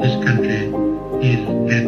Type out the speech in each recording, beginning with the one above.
This country is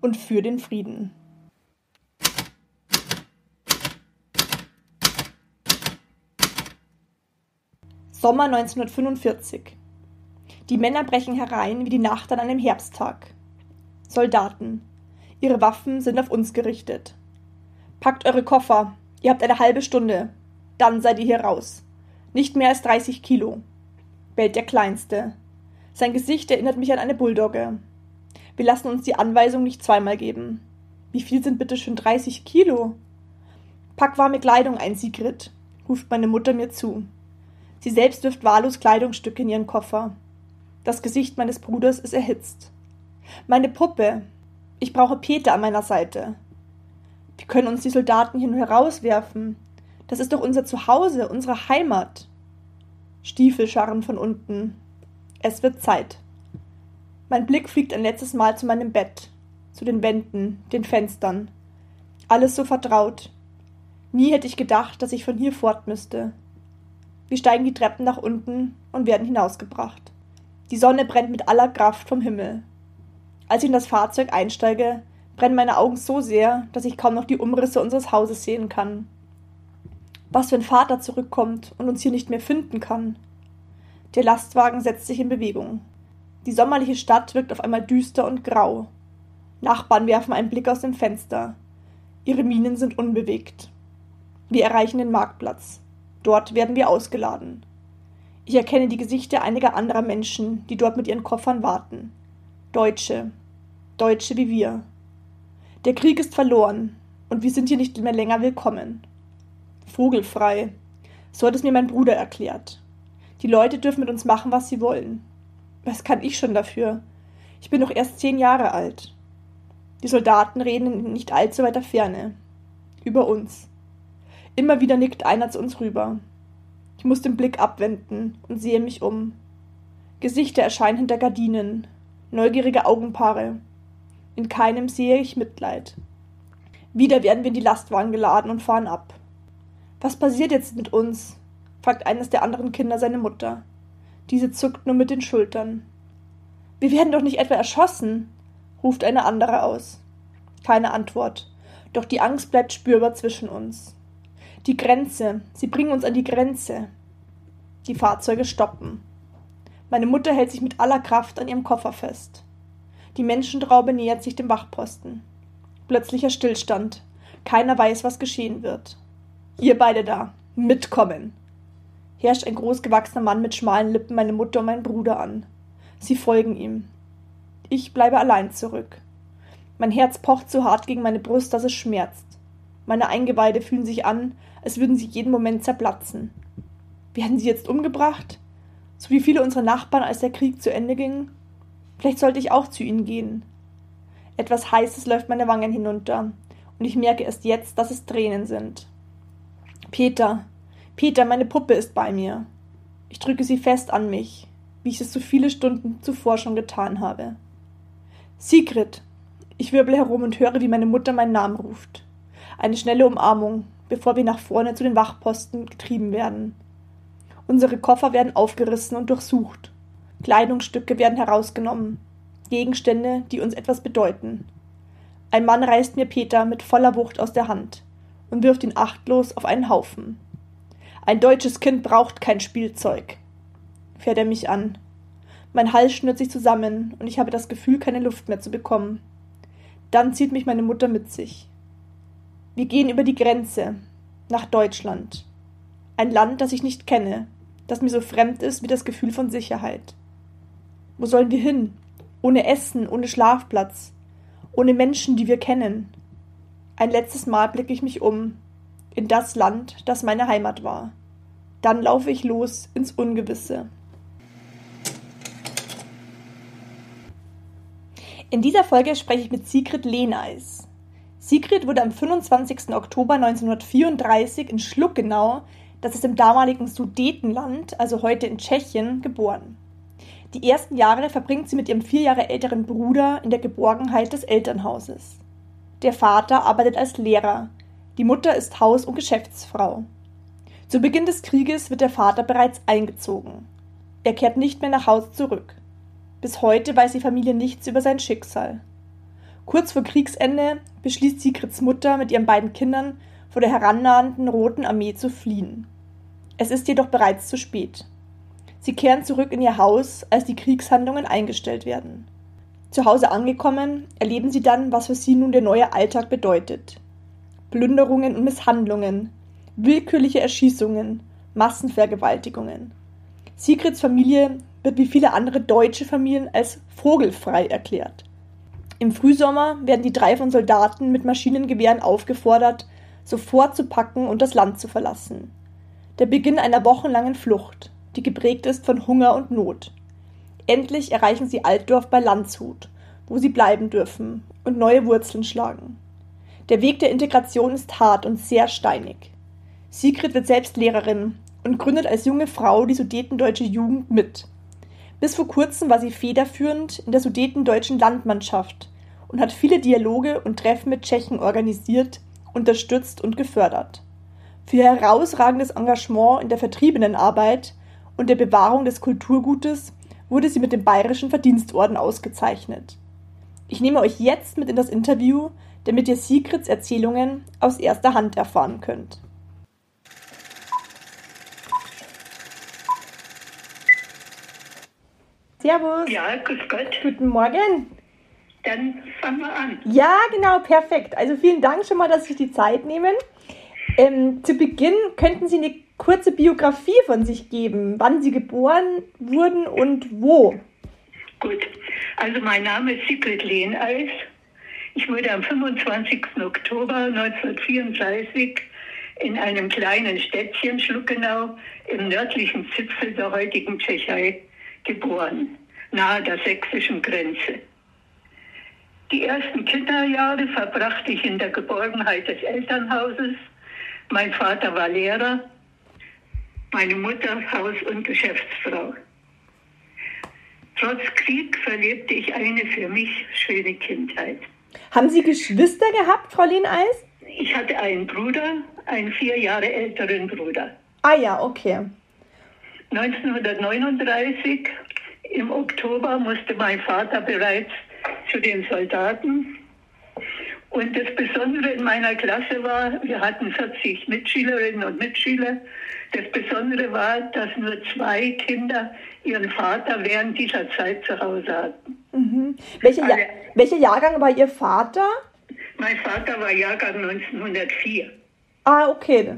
und für den Frieden. Sommer 1945. Die Männer brechen herein wie die Nacht an einem Herbsttag. Soldaten. Ihre Waffen sind auf uns gerichtet. Packt eure Koffer. Ihr habt eine halbe Stunde. Dann seid ihr hier raus. Nicht mehr als 30 Kilo. Bellt der Kleinste. Sein Gesicht erinnert mich an eine Bulldogge. Wir lassen uns die Anweisung nicht zweimal geben. Wie viel sind bitte schön 30 Kilo? Pack warme Kleidung ein, Sigrid, ruft meine Mutter mir zu. Sie selbst wirft wahllos Kleidungsstücke in ihren Koffer. Das Gesicht meines Bruders ist erhitzt. Meine Puppe. Ich brauche Peter an meiner Seite. Wir können uns die Soldaten hier nur herauswerfen. Das ist doch unser Zuhause, unsere Heimat. Stiefel scharren von unten. Es wird Zeit. Mein Blick fliegt ein letztes Mal zu meinem Bett, zu den Wänden, den Fenstern. Alles so vertraut. Nie hätte ich gedacht, dass ich von hier fort müsste. Wir steigen die Treppen nach unten und werden hinausgebracht. Die Sonne brennt mit aller Kraft vom Himmel. Als ich in das Fahrzeug einsteige, brennen meine Augen so sehr, dass ich kaum noch die Umrisse unseres Hauses sehen kann. Was, wenn Vater zurückkommt und uns hier nicht mehr finden kann? Der Lastwagen setzt sich in Bewegung. Die sommerliche Stadt wirkt auf einmal düster und grau. Nachbarn werfen einen Blick aus dem Fenster. Ihre Mienen sind unbewegt. Wir erreichen den Marktplatz. Dort werden wir ausgeladen. Ich erkenne die Gesichter einiger anderer Menschen, die dort mit ihren Koffern warten. Deutsche. Deutsche wie wir. Der Krieg ist verloren, und wir sind hier nicht mehr länger willkommen. Vogelfrei. So hat es mir mein Bruder erklärt. Die Leute dürfen mit uns machen, was sie wollen. Was kann ich schon dafür? Ich bin doch erst zehn Jahre alt. Die Soldaten reden in nicht allzu weiter Ferne. Über uns. Immer wieder nickt einer zu uns rüber. Ich muss den Blick abwenden und sehe mich um. Gesichter erscheinen hinter Gardinen, neugierige Augenpaare. In keinem sehe ich Mitleid. Wieder werden wir in die Lastwagen geladen und fahren ab. Was passiert jetzt mit uns? fragt eines der anderen Kinder seine Mutter. Diese zuckt nur mit den Schultern. Wir werden doch nicht etwa erschossen, ruft eine andere aus. Keine Antwort, doch die Angst bleibt spürbar zwischen uns. Die Grenze, sie bringen uns an die Grenze. Die Fahrzeuge stoppen. Meine Mutter hält sich mit aller Kraft an ihrem Koffer fest. Die Menschentraube nähert sich dem Wachposten. Plötzlicher Stillstand. Keiner weiß, was geschehen wird. Ihr beide da. Mitkommen. Herrscht ein großgewachsener Mann mit schmalen Lippen meine Mutter und meinen Bruder an. Sie folgen ihm. Ich bleibe allein zurück. Mein Herz pocht so hart gegen meine Brust, dass es schmerzt. Meine Eingeweide fühlen sich an, als würden sie jeden Moment zerplatzen. Werden sie jetzt umgebracht? So wie viele unserer Nachbarn, als der Krieg zu Ende ging? Vielleicht sollte ich auch zu ihnen gehen. Etwas Heißes läuft meine Wangen hinunter, und ich merke erst jetzt, dass es Tränen sind. Peter, Peter, meine Puppe ist bei mir. Ich drücke sie fest an mich, wie ich es so viele Stunden zuvor schon getan habe. Sigrid! Ich wirbel herum und höre, wie meine Mutter meinen Namen ruft. Eine schnelle Umarmung, bevor wir nach vorne zu den Wachposten getrieben werden. Unsere Koffer werden aufgerissen und durchsucht. Kleidungsstücke werden herausgenommen. Gegenstände, die uns etwas bedeuten. Ein Mann reißt mir Peter mit voller Wucht aus der Hand und wirft ihn achtlos auf einen Haufen. Ein deutsches Kind braucht kein Spielzeug, fährt er mich an. Mein Hals schnürt sich zusammen und ich habe das Gefühl, keine Luft mehr zu bekommen. Dann zieht mich meine Mutter mit sich. Wir gehen über die Grenze nach Deutschland. Ein Land, das ich nicht kenne, das mir so fremd ist wie das Gefühl von Sicherheit. Wo sollen wir hin? Ohne Essen, ohne Schlafplatz, ohne Menschen, die wir kennen. Ein letztes Mal blicke ich mich um, in das Land, das meine Heimat war. Dann laufe ich los ins Ungewisse. In dieser Folge spreche ich mit Sigrid Lehneis. Sigrid wurde am 25. Oktober 1934 in Schluckenau, das ist im damaligen Sudetenland, also heute in Tschechien, geboren. Die ersten Jahre verbringt sie mit ihrem vier Jahre älteren Bruder in der Geborgenheit des Elternhauses. Der Vater arbeitet als Lehrer, die Mutter ist Haus- und Geschäftsfrau. Zu Beginn des Krieges wird der Vater bereits eingezogen. Er kehrt nicht mehr nach Hause zurück. Bis heute weiß die Familie nichts über sein Schicksal. Kurz vor Kriegsende beschließt Sigrids Mutter mit ihren beiden Kindern vor der herannahenden Roten Armee zu fliehen. Es ist jedoch bereits zu spät. Sie kehren zurück in ihr Haus, als die Kriegshandlungen eingestellt werden. Zu Hause angekommen, erleben sie dann, was für sie nun der neue Alltag bedeutet. Plünderungen und Misshandlungen, willkürliche Erschießungen, Massenvergewaltigungen. Sigrids Familie wird wie viele andere deutsche Familien als vogelfrei erklärt. Im Frühsommer werden die drei von Soldaten mit Maschinengewehren aufgefordert, sofort zu packen und das Land zu verlassen. Der Beginn einer wochenlangen Flucht, die geprägt ist von Hunger und Not. Endlich erreichen sie Altdorf bei Landshut, wo sie bleiben dürfen und neue Wurzeln schlagen. Der Weg der Integration ist hart und sehr steinig. Sigrid wird selbst Lehrerin und gründet als junge Frau die Sudetendeutsche Jugend mit. Bis vor kurzem war sie federführend in der Sudetendeutschen Landmannschaft und hat viele Dialoge und Treffen mit Tschechen organisiert, unterstützt und gefördert. Für ihr herausragendes Engagement in der Vertriebenenarbeit und der Bewahrung des Kulturgutes wurde sie mit dem Bayerischen Verdienstorden ausgezeichnet. Ich nehme euch jetzt mit in das Interview, damit ihr Sigrids Erzählungen aus erster Hand erfahren könnt. Servus. Ja, grüß Gott. Guten Morgen. Dann fangen wir an. Ja, genau, perfekt. Also vielen Dank schon mal, dass Sie sich die Zeit nehmen. Ähm, zu Beginn könnten Sie eine kurze Biografie von sich geben, wann Sie geboren wurden und wo. Gut, also mein Name ist Sigrid Lehneis. Ich wurde am 25. Oktober 1934 in einem kleinen Städtchen Schluckenau im nördlichen Zipfel der heutigen Tschechei geboren, nahe der sächsischen Grenze. Die ersten Kinderjahre verbrachte ich in der Geborgenheit des Elternhauses mein Vater war Lehrer, meine Mutter Haus- und Geschäftsfrau. Trotz Krieg verlebte ich eine für mich schöne Kindheit. Haben Sie Geschwister gehabt, Frau Lehneis? Ich hatte einen Bruder, einen vier Jahre älteren Bruder. Ah ja, okay. 1939 im Oktober musste mein Vater bereits zu den Soldaten und das Besondere in meiner Klasse war, wir hatten 40 Mitschülerinnen und Mitschüler. Das Besondere war, dass nur zwei Kinder ihren Vater während dieser Zeit zu Hause hatten. Mhm. Welche ja welcher Jahrgang war Ihr Vater? Mein Vater war Jahrgang 1904. Ah, okay.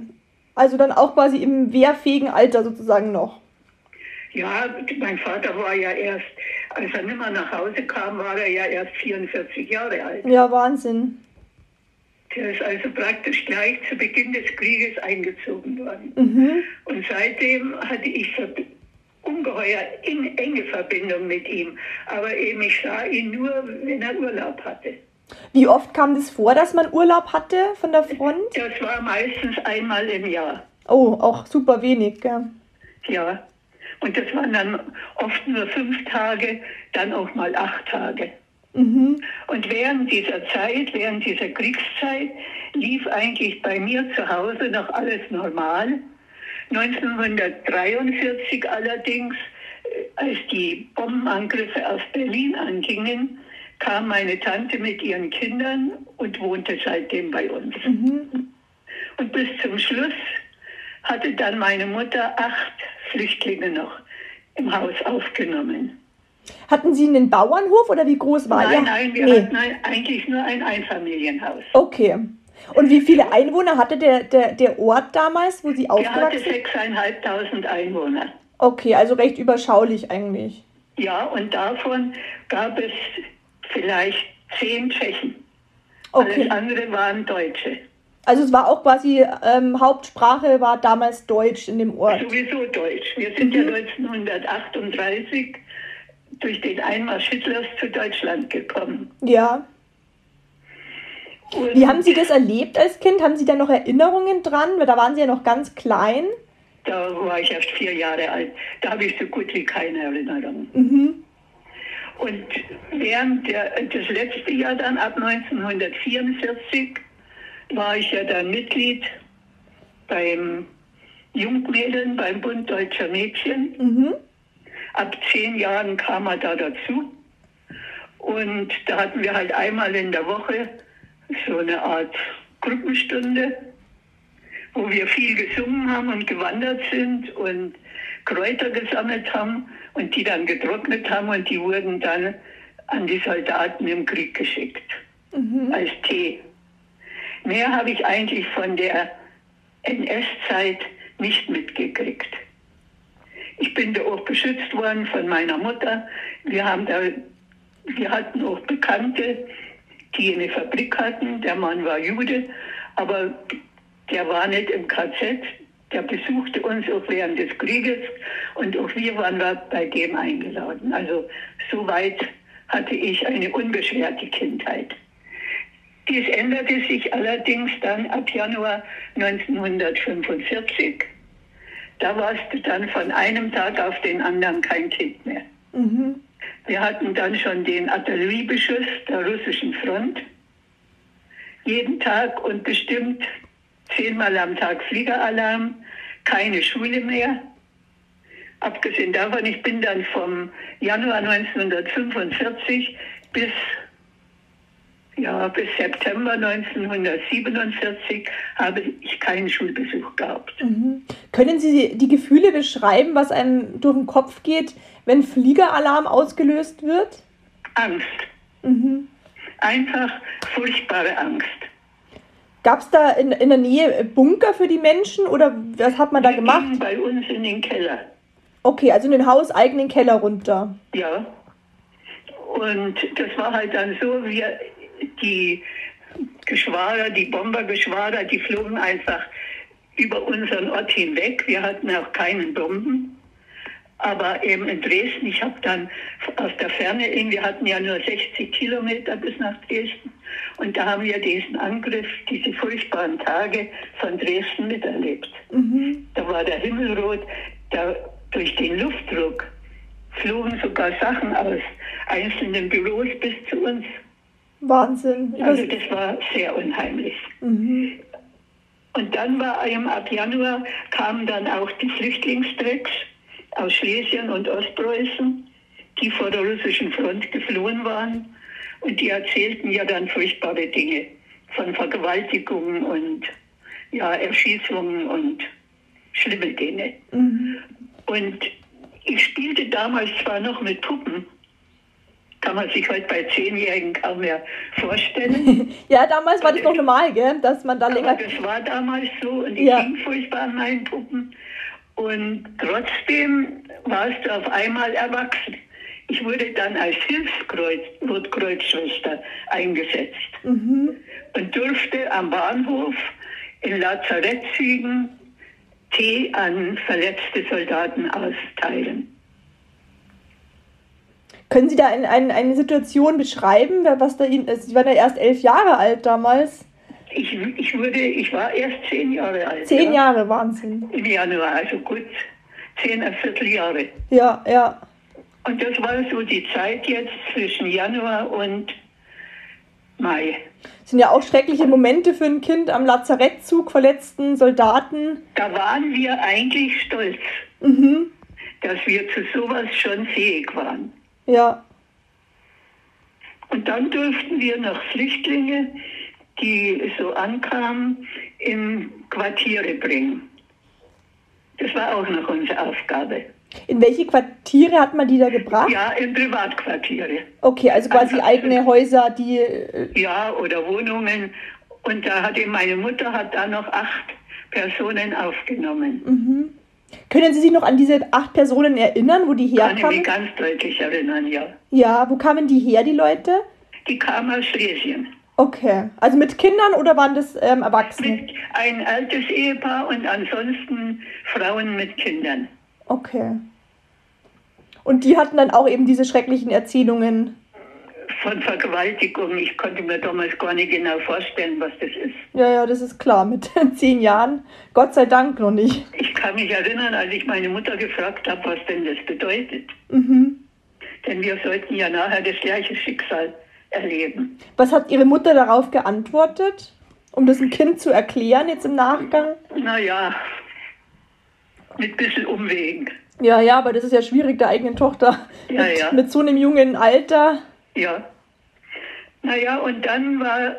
Also dann auch quasi im wehrfähigen Alter sozusagen noch. Ja, mein Vater war ja erst, als er nicht mehr nach Hause kam, war er ja erst 44 Jahre alt. Ja, Wahnsinn. Der ist also praktisch gleich zu Beginn des Krieges eingezogen worden. Mhm. Und seitdem hatte ich ungeheuer in, enge Verbindung mit ihm. Aber eben, ich sah ihn nur, wenn er Urlaub hatte. Wie oft kam das vor, dass man Urlaub hatte von der Front? Das war meistens einmal im Jahr. Oh, auch super wenig, gell? Ja. Und das waren dann oft nur fünf Tage, dann auch mal acht Tage. Mhm. Und während dieser Zeit, während dieser Kriegszeit, lief eigentlich bei mir zu Hause noch alles normal. 1943 allerdings, äh, als die Bombenangriffe auf Berlin angingen, kam meine Tante mit ihren Kindern und wohnte seitdem bei uns. Mhm. Und bis zum Schluss hatte dann meine Mutter acht Flüchtlinge noch im Haus aufgenommen. Hatten Sie einen Bauernhof oder wie groß war Nein, ihr? Nein, nein, wir nee. hatten eigentlich nur ein Einfamilienhaus. Okay. Und wie viele Einwohner hatte der, der, der Ort damals, wo Sie Der hatte aufgewachsen sind? 6.500 Einwohner. Okay, also recht überschaulich eigentlich. Ja, und davon gab es vielleicht zehn Tschechen. Okay. Alles andere waren Deutsche. Also es war auch quasi, ähm, Hauptsprache war damals Deutsch in dem Ort. Sowieso Deutsch. Wir sind ja 1938 durch den Einmarsch Hitlers zu Deutschland gekommen. Ja. Und Wie haben Sie das erlebt als Kind? Haben Sie da noch Erinnerungen dran? Weil da waren Sie ja noch ganz klein. Da war ich erst vier Jahre alt. Da habe ich so gut wie keine Erinnerung. Mhm. Und während der, das letzte Jahr dann, ab 1944, war ich ja dann Mitglied beim Jungmädeln, beim Bund Deutscher Mädchen. Mhm. Ab zehn Jahren kam er da dazu. Und da hatten wir halt einmal in der Woche so eine Art Gruppenstunde, wo wir viel gesungen haben und gewandert sind und Kräuter gesammelt haben und die dann getrocknet haben und die wurden dann an die Soldaten im Krieg geschickt als Tee. Mehr habe ich eigentlich von der NS-Zeit nicht mitgekriegt. Ich bin da auch beschützt worden von meiner Mutter. Wir haben da, wir hatten auch Bekannte, die eine Fabrik hatten. Der Mann war Jude, aber der war nicht im KZ. Der besuchte uns auch während des Krieges und auch wir waren bei dem eingeladen. Also soweit hatte ich eine unbeschwerte Kindheit. Dies änderte sich allerdings dann ab Januar 1945. Da warst du dann von einem Tag auf den anderen kein Kind mehr. Mhm. Wir hatten dann schon den Artilleriebeschuss der russischen Front. Jeden Tag und bestimmt zehnmal am Tag Fliegeralarm, keine Schule mehr. Abgesehen davon, ich bin dann vom Januar 1945 bis, ja, bis September 1947 habe ich keinen Schulbesuch gehabt. Mhm. Können Sie die Gefühle beschreiben, was einem durch den Kopf geht, wenn Fliegeralarm ausgelöst wird? Angst, Mhm. einfach furchtbare Angst. Gab es da in, in der Nähe Bunker für die Menschen oder was hat man da Wir gemacht? gingen bei uns in den Keller. Okay, also in den hauseigenen Keller runter. Ja. Und das war halt dann so, wir, die Geschwader, die Bombergeschwader, die flogen einfach über unseren Ort hinweg. Wir hatten auch keinen Bomben. Aber eben in Dresden, ich habe dann aus der Ferne, wir hatten ja nur 60 Kilometer bis nach Dresden. Und da haben wir diesen Angriff, diese furchtbaren Tage von Dresden miterlebt. Da war der Himmel rot, da, durch den Luftdruck flogen sogar Sachen aus einzelnen Büros bis zu uns. Wahnsinn. Also Über- das war sehr unheimlich. mhm. Und dann war eben ab Januar kamen dann auch die Flüchtlingstrecks aus Schlesien und Ostpreußen, die vor der russischen Front geflohen waren. Und die erzählten ja dann furchtbare Dinge von Vergewaltigungen und ja, Erschießungen und schlimme Dinge. Mhm. Und ich spielte damals zwar noch mit Puppen, kann man sich heute bei Zehnjährigen kaum mehr vorstellen. Ja, damals war das noch normal, gell? dass man da länger. das war damals so und ich Ja. ging furchtbar an meinen Puppen. Und trotzdem warst du auf einmal erwachsen. Ich wurde dann als Hilfskreuzschwester eingesetzt Mhm. und durfte am Bahnhof in Lazarettzügen Tee an verletzte Soldaten austeilen. Können Sie da ein, ein, eine Situation beschreiben, was da Ihnen. also Sie waren ja erst elf Jahre alt damals. Ich, ich, wurde, ich war erst zehn Jahre alt. Zehn ja, Jahre, Wahnsinn. Im Januar, also gut zehn, ein Vierteljahre. Ja, ja. Und das war so die Zeit jetzt zwischen Januar und Mai. Das sind ja auch schreckliche Momente für ein Kind am Lazarettzug, verletzten Soldaten. Da waren wir eigentlich stolz, Mhm. dass wir zu sowas schon fähig waren. Ja. Und dann durften wir noch Flüchtlinge, die so ankamen, in Quartiere bringen. Das war auch noch unsere Aufgabe. In welche Quartiere hat man die da gebracht? Ja, in Privatquartiere. Okay, also quasi Also- eigene Häuser, die. äh, Ja, oder Wohnungen. Und da hatte meine Mutter hat da noch acht Personen aufgenommen. Können Sie sich noch an diese acht Personen erinnern, wo die Kann ich mich herkamen? ganz deutlich erinnern, ja. Ja, wo kamen die her, die Leute? Die kamen aus Schlesien. Okay. Also mit Kindern oder waren das ähm, Erwachsene? Mit ein altes Ehepaar und ansonsten Frauen mit Kindern. Okay. Und die hatten dann auch eben diese schrecklichen Erzählungen. Von Vergewaltigung. Ich konnte mir damals gar nicht genau vorstellen, was das ist. Ja, ja, das ist klar. Mit zehn Jahren. Gott sei Dank noch nicht. Ich kann mich erinnern, als ich meine Mutter gefragt habe, was denn das bedeutet. Mhm. Denn wir sollten ja nachher das gleiche Schicksal erleben. Was hat Ihre Mutter darauf geantwortet? Um das dem Kind zu erklären, jetzt im Nachgang? Naja, mit bisschen Umwegen. Ja, ja, aber das ist ja schwierig, der eigenen Tochter Ja, mit, ja. mit so einem jungen Alter. Ja. Naja, und dann war,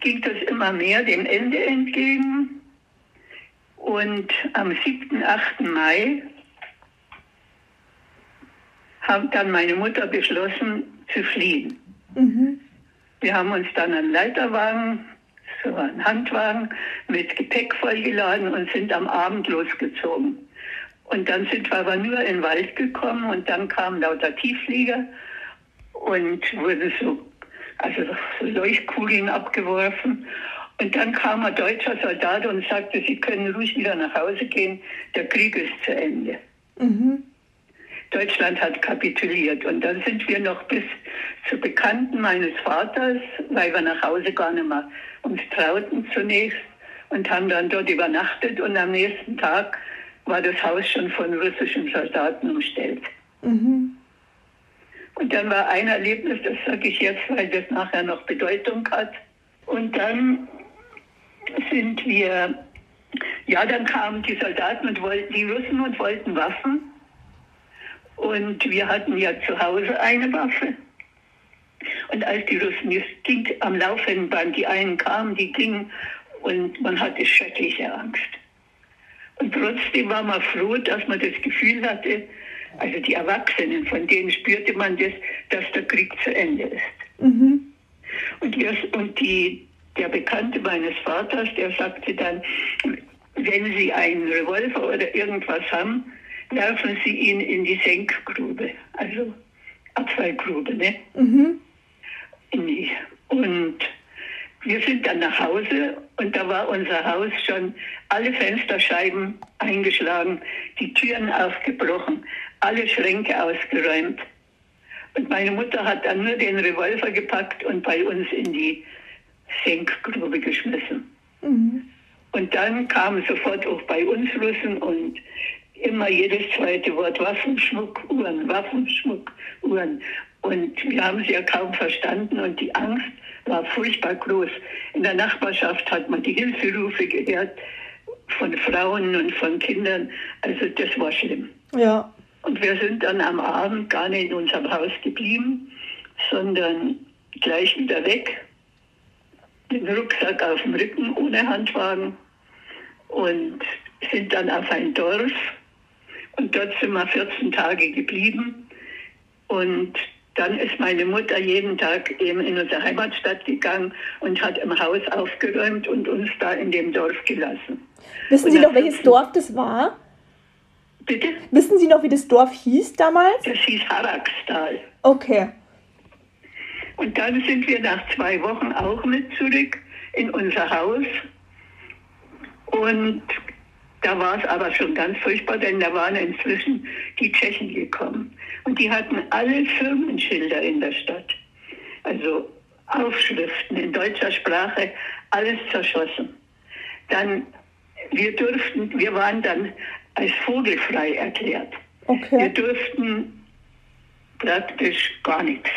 ging das immer mehr dem Ende entgegen. Und am 7., 8. Mai hat dann meine Mutter beschlossen zu fliehen. Mhm. Wir haben uns dann einen Leiterwagen, so einen Handwagen mit Gepäck vollgeladen und sind am Abend losgezogen. Und dann sind wir aber nur in den Wald gekommen und dann kamen lauter Tiefflieger und wurden so, also so Leuchtkugeln abgeworfen. Und dann kam ein deutscher Soldat und sagte, Sie können ruhig wieder nach Hause gehen, der Krieg ist zu Ende. Mhm. Deutschland hat kapituliert. Und dann sind wir noch bis zu Bekannten meines Vaters, weil wir nach Hause gar nicht mehr uns trauten zunächst und haben dann dort übernachtet. Und am nächsten Tag war das Haus schon von russischen Soldaten umstellt. Mhm. Und dann war ein Erlebnis, das sage ich jetzt, weil das nachher noch Bedeutung hat. Und dann sind wir, ja, dann kamen die Soldaten und wollten, die Russen und wollten Waffen. Und wir hatten ja zu Hause eine Waffe. Und als die Russen, es ging am laufenden Band, die einen kamen, die gingen und man hatte schreckliche Angst. Und trotzdem war man froh, dass man das Gefühl hatte, also die Erwachsenen, von denen spürte man das, dass der Krieg zu Ende ist. Mhm. Und, wir, und die, der Bekannte meines Vaters, der sagte dann, wenn Sie einen Revolver oder irgendwas haben, werfen Sie ihn in die Senkgrube, also Abfallgrube, ne? Mhm. Und wir sind dann nach Hause und da war unser Haus schon alle Fensterscheiben eingeschlagen, die Türen aufgebrochen, alle Schränke ausgeräumt. Und meine Mutter hat dann nur den Revolver gepackt und bei uns in die Senkgrube geschmissen. Mhm. Und dann kamen sofort auch bei uns Russen und immer jedes zweite Wort Waffenschmuck, Uhren, Waffenschmuck, Uhren. Und wir haben sie ja kaum verstanden und die Angst war furchtbar groß. In der Nachbarschaft hat man die Hilferufe gehört von Frauen und von Kindern. Also das war schlimm. Ja. Und wir sind dann am Abend gar nicht in unserem Haus geblieben, sondern gleich wieder weg. Den Rucksack auf dem Rücken ohne Handwagen und sind dann auf ein Dorf. Und dort sind wir 14 Tage geblieben. Und dann ist meine Mutter jeden Tag eben in unsere Heimatstadt gegangen und hat im Haus aufgeräumt und uns da in dem Dorf gelassen. Wissen Sie noch, welches 14 Dorf das war? Bitte? Wissen Sie noch, wie das Dorf hieß damals? Das hieß Harakstal. Okay. Und dann sind wir nach zwei Wochen auch mit zurück in unser Haus. Und da war es aber schon ganz furchtbar, denn da waren inzwischen die Tschechen gekommen. Und die hatten alle Firmenschilder in der Stadt. Also Aufschriften in deutscher Sprache, alles zerschossen. Dann, wir durften, wir waren dann als vogelfrei erklärt. Wir Okay. durften praktisch gar nichts.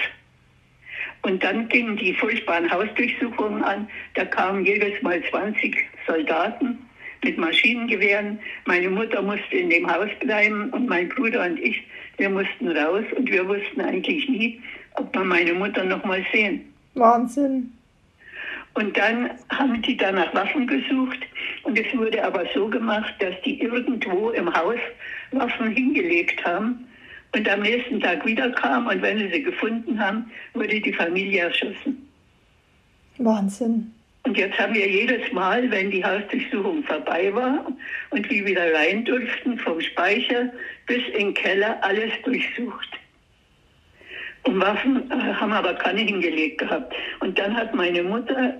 Und dann gingen die furchtbaren Hausdurchsuchungen an. Da kamen jedes Mal 20 Soldaten mit Maschinengewehren. Meine Mutter musste in dem Haus bleiben und mein Bruder und ich, wir mussten raus und wir wussten eigentlich nie, ob wir meine Mutter noch mal sehen. Wahnsinn. Und dann haben die da nach Waffen gesucht und es wurde aber so gemacht, dass die irgendwo im Haus Waffen hingelegt haben und am nächsten Tag wiederkamen und wenn sie sie gefunden haben, wurde die Familie erschossen. Wahnsinn. Und jetzt haben wir jedes Mal, wenn die Hausdurchsuchung vorbei war und wir wieder rein durften, vom Speicher bis in den Keller, alles durchsucht. Und Waffen äh, haben aber keine hingelegt gehabt. Und dann hat meine Mutter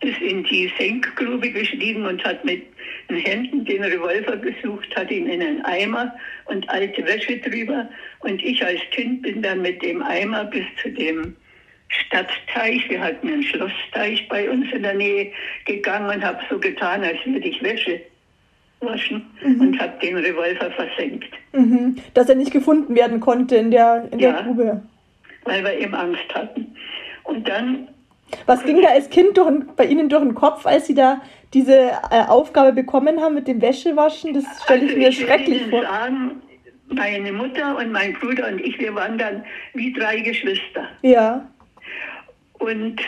ist in die Senkgrube gestiegen und hat mit den Händen den Revolver gesucht, hat ihn in einen Eimer und alte Wäsche drüber. Und ich als Kind bin dann mit dem Eimer bis zu dem Stadtteich, wir hatten einen Schlossteich bei uns in der Nähe, gegangen und habe so getan, als würde ich Wäsche waschen Mhm. und habe den Revolver versenkt, Mhm. Dass er nicht gefunden werden konnte in der, in Ja. der Grube. Weil wir eben Angst hatten. Und dann Was ging da als Kind durch, bei Ihnen durch den Kopf, als Sie da diese äh, Aufgabe bekommen haben mit dem Wäschewaschen? Das stelle ich Also mir will schrecklich vor. sagen, meine Mutter und mein Bruder und ich, wir waren dann wie drei Geschwister. Ja. Und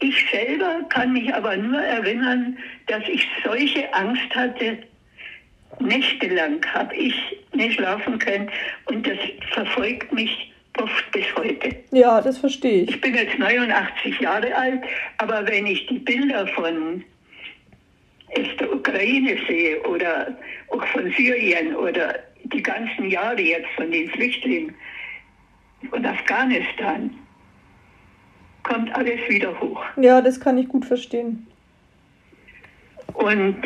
ich selber kann mich aber nur erinnern, dass ich solche Angst hatte. Nächtelang habe ich nicht schlafen können und das verfolgt mich oft bis heute. Ja, das verstehe ich. Ich bin jetzt 89 Jahre alt, aber wenn ich die Bilder von aus der Ukraine sehe oder auch von Syrien oder die ganzen Jahre jetzt von den Flüchtlingen und Afghanistan, kommt alles wieder hoch. Ja, das kann ich gut verstehen. Und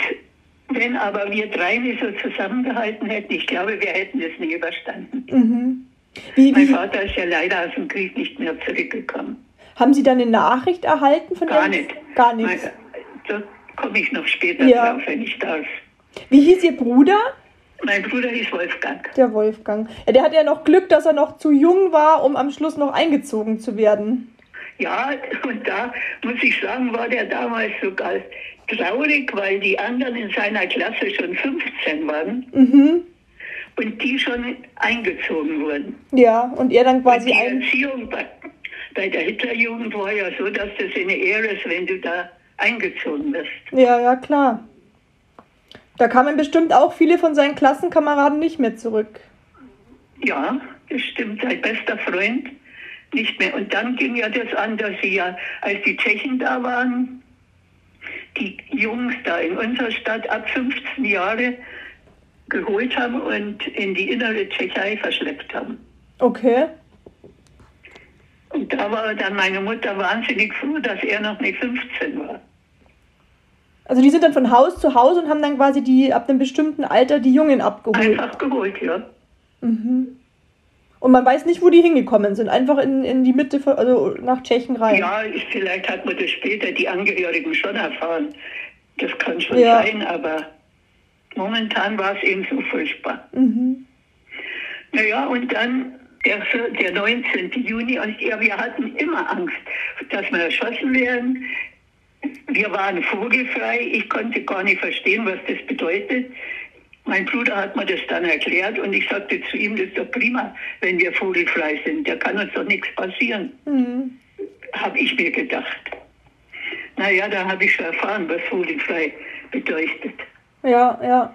wenn aber wir drei nicht so zusammengehalten hätten, ich glaube, wir hätten das nie überstanden. Mhm. Wie, Mein wie, Vater ist ja leider aus dem Krieg nicht mehr zurückgekommen. haben Sie da eine Nachricht erhalten von Gar nicht. Gar nichts. Da komme ich noch später Ja. drauf, wenn ich darf. Wie hieß Ihr Bruder? Mein Bruder hieß Wolfgang. Der Wolfgang. Ja, der hatte ja noch Glück, dass er noch zu jung war, um am Schluss noch eingezogen zu werden. Ja, und da muss ich sagen, war der damals sogar traurig, weil die anderen in seiner Klasse schon 15 waren Mhm. Und die schon eingezogen wurden. Ja, und er dann Und quasi die ein. Erziehung bei, bei der Hitlerjugend war ja so, dass das eine Ehre ist, wenn du da eingezogen wirst. Ja, ja, klar. Da kamen bestimmt auch viele von seinen Klassenkameraden nicht mehr zurück. Ja, das stimmt. Sein bester Freund nicht mehr. Und dann ging ja das an, dass sie ja, als die Tschechen da waren, die Jungs da in unserer Stadt ab 15 Jahre geholt haben und in die innere Tschechei verschleppt haben. Okay. Und da war dann meine Mutter wahnsinnig froh, dass er noch nicht 15 war. Also die sind dann von Haus zu Haus und haben dann quasi die ab einem bestimmten Alter die Jungen abgeholt. Einfach geholt, ja. Mhm. Und man weiß nicht, wo die hingekommen sind. Einfach in, in die Mitte, von, also nach Tschechien rein. Ja, ich- vielleicht hat man das später die Angehörigen schon erfahren. Das kann schon Ja. sein, aber momentan war es eben so furchtbar. Mhm. Naja, und dann der, der 19. Juni, und ja, wir hatten immer Angst, dass wir erschossen werden. Wir waren vogelfrei. Ich konnte gar nicht verstehen, was das bedeutet. Mein Bruder hat mir das dann erklärt und ich sagte zu ihm, das ist doch prima, wenn wir vogelfrei sind. Da kann uns doch nichts passieren, Mhm. habe ich mir gedacht. Naja, da habe ich schon erfahren, was vogelfrei bedeutet. Ja, ja.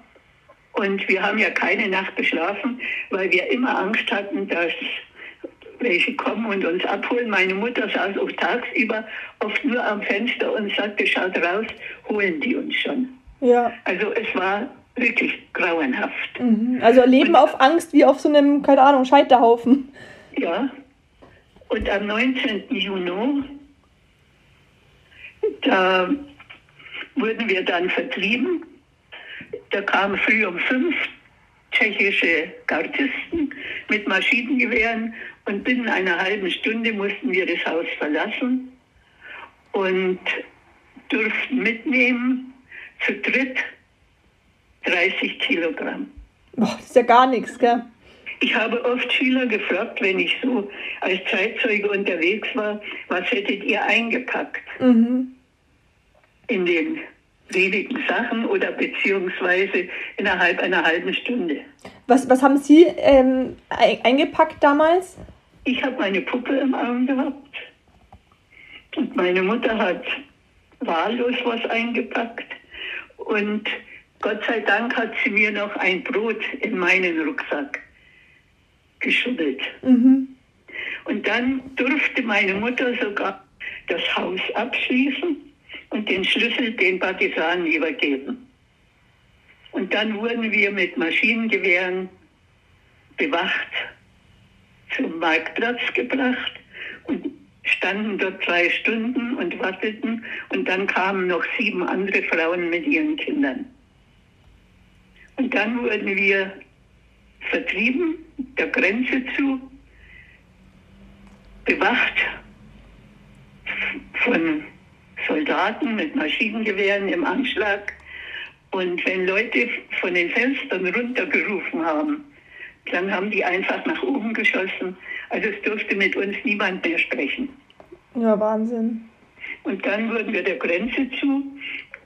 Und wir haben ja keine Nacht geschlafen, weil wir immer Angst hatten, dass welche kommen und uns abholen. Meine Mutter saß auch tagsüber oft nur am Fenster und sagte, schaut raus, holen die uns schon. Ja. Also es war wirklich grauenhaft. Mhm. Also leben auf Angst wie auf so einem, keine Ahnung, Scheiterhaufen. Ja. Und am 19. Juni, da wurden wir dann vertrieben. Da kamen früh um fünf tschechische Gardisten mit Maschinengewehren und binnen einer halben Stunde mussten wir das Haus verlassen und durften mitnehmen zu dritt 30 Kilogramm. Boah, das ist ja gar nichts, gell? Ich habe oft Schüler gefragt, wenn ich so als Zeitzeuge unterwegs war, was hättet ihr eingepackt Mhm. in den wenigen Sachen oder beziehungsweise innerhalb einer halben Stunde. Was, was haben Sie ähm, ein- eingepackt damals? Ich habe meine Puppe im Arm gehabt und Meine Mutter hat wahllos was eingepackt und Gott sei Dank hat sie mir noch ein Brot in meinen Rucksack geschubbelt. Mhm. Und dann durfte meine Mutter sogar das Haus abschließen und den Schlüssel den Partisanen übergeben. Und dann wurden wir mit Maschinengewehren bewacht zum Marktplatz gebracht und standen dort zwei Stunden und warteten. Und dann kamen noch sieben andere Frauen mit ihren Kindern. Und dann wurden wir vertrieben, der Grenze zu, bewacht von Soldaten mit Maschinengewehren im Anschlag. Und wenn Leute von den Fenstern runtergerufen haben, dann haben die einfach nach oben geschossen. Also es durfte mit uns niemand mehr sprechen. Ja, Wahnsinn. Und dann wurden wir der Grenze zu.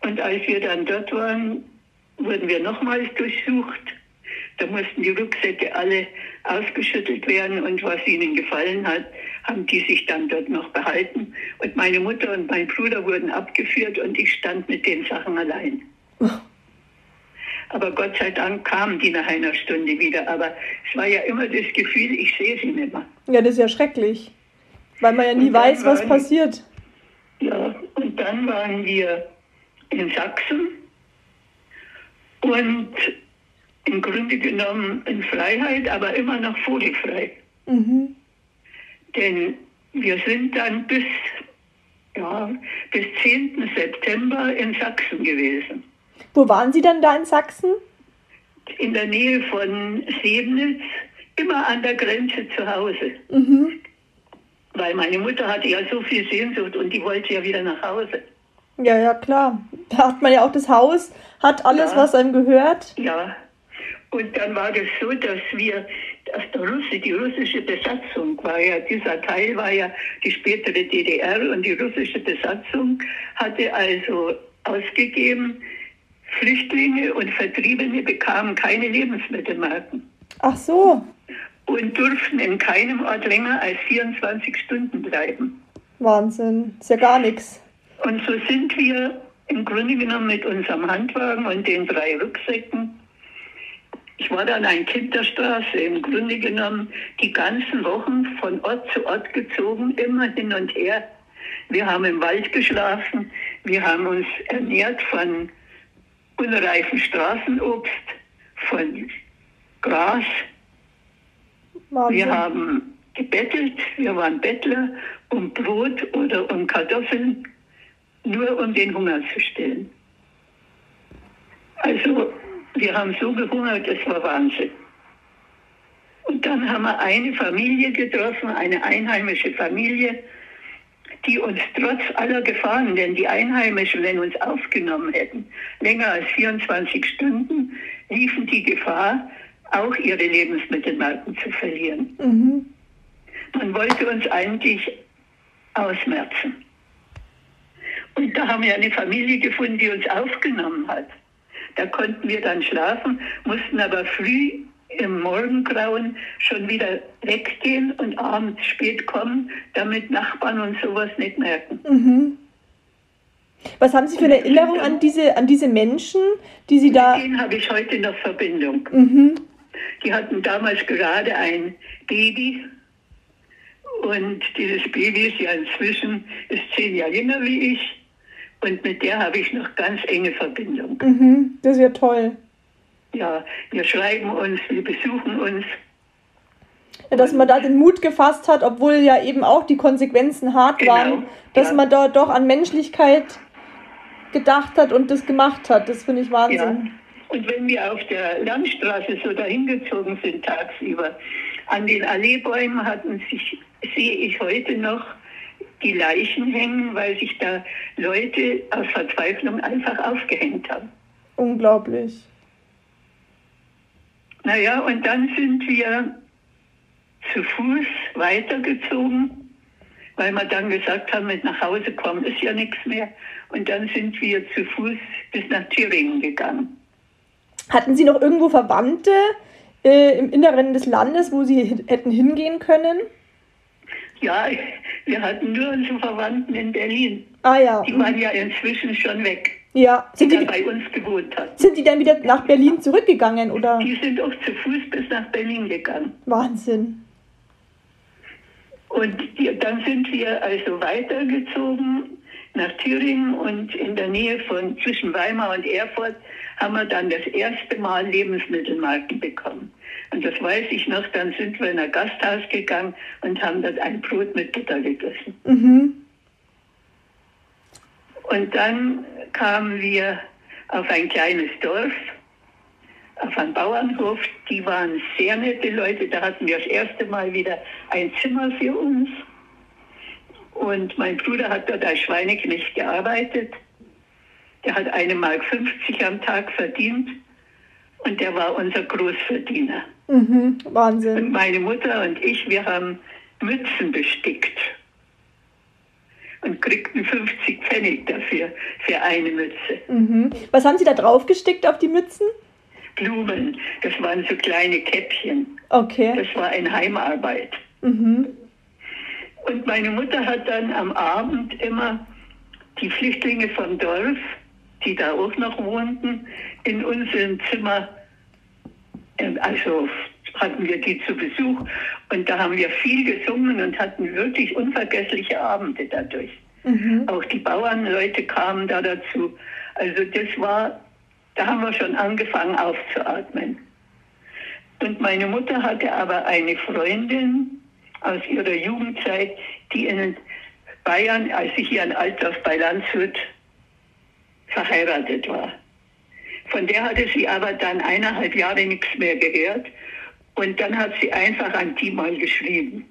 Und als wir dann dort waren, wurden wir nochmals durchsucht. Da mussten die Rucksäcke alle ausgeschüttelt werden und was ihnen gefallen hat, haben die sich dann dort noch behalten. Und meine Mutter und mein Bruder wurden abgeführt und ich stand mit den Sachen allein. Aber Gott sei Dank kamen die nach einer Stunde wieder. Aber es war ja immer das Gefühl, ich sehe sie nicht mehr. Ja, das ist ja schrecklich. Weil man ja nie weiß, was waren- passiert. Ja, und dann waren wir in Sachsen und im Grunde genommen in Freiheit, aber immer noch vogelfrei. Mhm. Denn wir sind dann bis, ja, bis 10. September in Sachsen gewesen. Wo waren Sie dann da in Sachsen? In der Nähe von Sebnitz, immer an der Grenze zu Hause. Mhm. Weil meine Mutter hatte ja so viel Sehnsucht und die wollte ja wieder nach Hause. Ja, ja, klar. Da hat man ja auch das Haus, hat alles, Ja. was einem gehört. Ja, und dann war das so, dass wir, dass der Russe, die russische Besatzung war ja, dieser Teil war ja die spätere DDR und die russische Besatzung hatte also ausgegeben, Flüchtlinge und Vertriebene bekamen keine Lebensmittelmarken Ach so, und durften in keinem Ort länger als 24 Stunden bleiben. Wahnsinn. Ist ja gar nichts. Und so sind wir im Grunde genommen mit unserem Handwagen und den drei Rucksäcken. Ich war dann ein Kind der Straße, im Grunde genommen die ganzen Wochen von Ort zu Ort gezogen, immer hin und her. Wir haben im Wald geschlafen, wir haben uns ernährt von unreifen Straßenobst, von Gras, Wahnsinn. wir haben gebettelt, wir waren Bettler um Brot oder um Kartoffeln, nur um den Hunger zu stillen. Also wir haben so gehungert, es war Wahnsinn. Und dann haben wir eine Familie getroffen, eine einheimische Familie, die uns trotz aller Gefahren, denn die Einheimischen, wenn uns aufgenommen hätten, länger als 24 Stunden, liefen die Gefahr, auch ihre Lebensmittelmarken zu verlieren. Mhm. Man wollte uns eigentlich ausmerzen. Und da haben wir eine Familie gefunden, die uns aufgenommen hat. Da konnten wir dann schlafen, mussten aber früh im Morgengrauen schon wieder weggehen und abends spät kommen, damit Nachbarn und sowas nicht merken. Mhm. Was haben Sie für eine Erinnerung an diese, an diese Menschen, die Sie da. Mit denen habe ich heute noch Verbindung. Mhm. Die hatten damals gerade ein Baby und dieses Baby ist ja inzwischen ist zehn Jahre jünger wie ich und mit der habe ich noch ganz enge Verbindung. Mhm. Das ist ja toll. Ja, wir schreiben uns, wir besuchen uns. Ja, dass man da den Mut gefasst hat, obwohl ja eben auch die Konsequenzen hart Genau, waren, dass ja. man da doch an Menschlichkeit gedacht hat und das gemacht hat. Das finde ich Ja. Wahnsinn. Und wenn wir auf der Landstraße so dahingezogen sind tagsüber, an den Alleebäumen hatten sich, sehe ich heute noch, die Leichen hängen, weil sich da Leute aus Verzweiflung einfach aufgehängt haben. Unglaublich. Naja, und dann sind wir zu Fuß weitergezogen, weil wir dann gesagt haben, mit nach Hause kommen ist ja nichts mehr. Und dann sind wir zu Fuß bis nach Thüringen gegangen. Hatten Sie noch irgendwo Verwandte äh, im Inneren des Landes, wo Sie hätten hingehen können? Ja, Wir hatten nur unsere Verwandten in Berlin. Ah ja. Die waren ja inzwischen schon weg, Ja. Sind die die, bei uns gewohnt hatten. sind die dann wieder nach Berlin zurückgegangen oder? Die sind auch zu Fuß bis nach Berlin gegangen. Wahnsinn. Und die, dann sind wir also weitergezogen nach Thüringen und in der Nähe von zwischen Weimar und Erfurt haben wir dann das erste Mal Lebensmittelmarken bekommen. Und das weiß ich noch, dann sind wir in ein Gasthaus gegangen und haben dort ein Brot mit Butter gegessen. Mhm. Und dann kamen wir auf ein kleines Dorf, auf einen Bauernhof. Die waren sehr nette Leute. Da hatten wir das erste Mal wieder ein Zimmer für uns. Und mein Bruder hat dort als Schweineknecht gearbeitet. Der hat eine Mark 50 am Tag verdient. Und der war unser Großverdiener. Mhm. Und Wahnsinn. meine Mutter und ich, wir haben Mützen bestickt und kriegten 50 Pfennig dafür, für eine Mütze. Mhm. Was haben Sie da drauf gestickt auf die Mützen? Blumen, das waren so kleine Käppchen. Okay. Das war eine Heimarbeit. Mhm. Und meine Mutter hat dann am Abend immer die Flüchtlinge vom Dorf, die da auch noch wohnten, in unserem Zimmer, ähm, also hatten wir die zu Besuch und da haben wir viel gesungen und hatten wirklich unvergessliche Abende dadurch. Mhm. Auch die Bauernleute kamen da dazu. Also das war, da haben wir schon angefangen aufzuatmen. Und meine Mutter hatte aber eine Freundin aus ihrer Jugendzeit, die in Bayern, als ich hier in Altdorf bei Landshut verheiratet war. Von der hatte sie aber dann eineinhalb Jahre nichts mehr gehört. Und dann hat sie einfach an die mal geschrieben.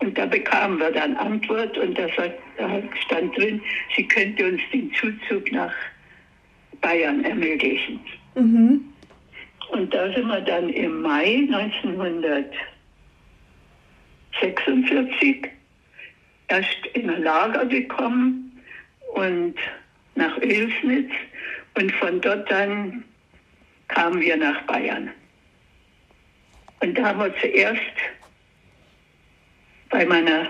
Und da bekamen wir dann Antwort und da stand drin, sie könnte uns den Zuzug nach Bayern ermöglichen. Mhm. Und da sind wir dann im Mai 1946 erst in ein Lager gekommen und nach Oelsnitz und von dort dann kamen wir nach Bayern. Und da haben wir zuerst bei meiner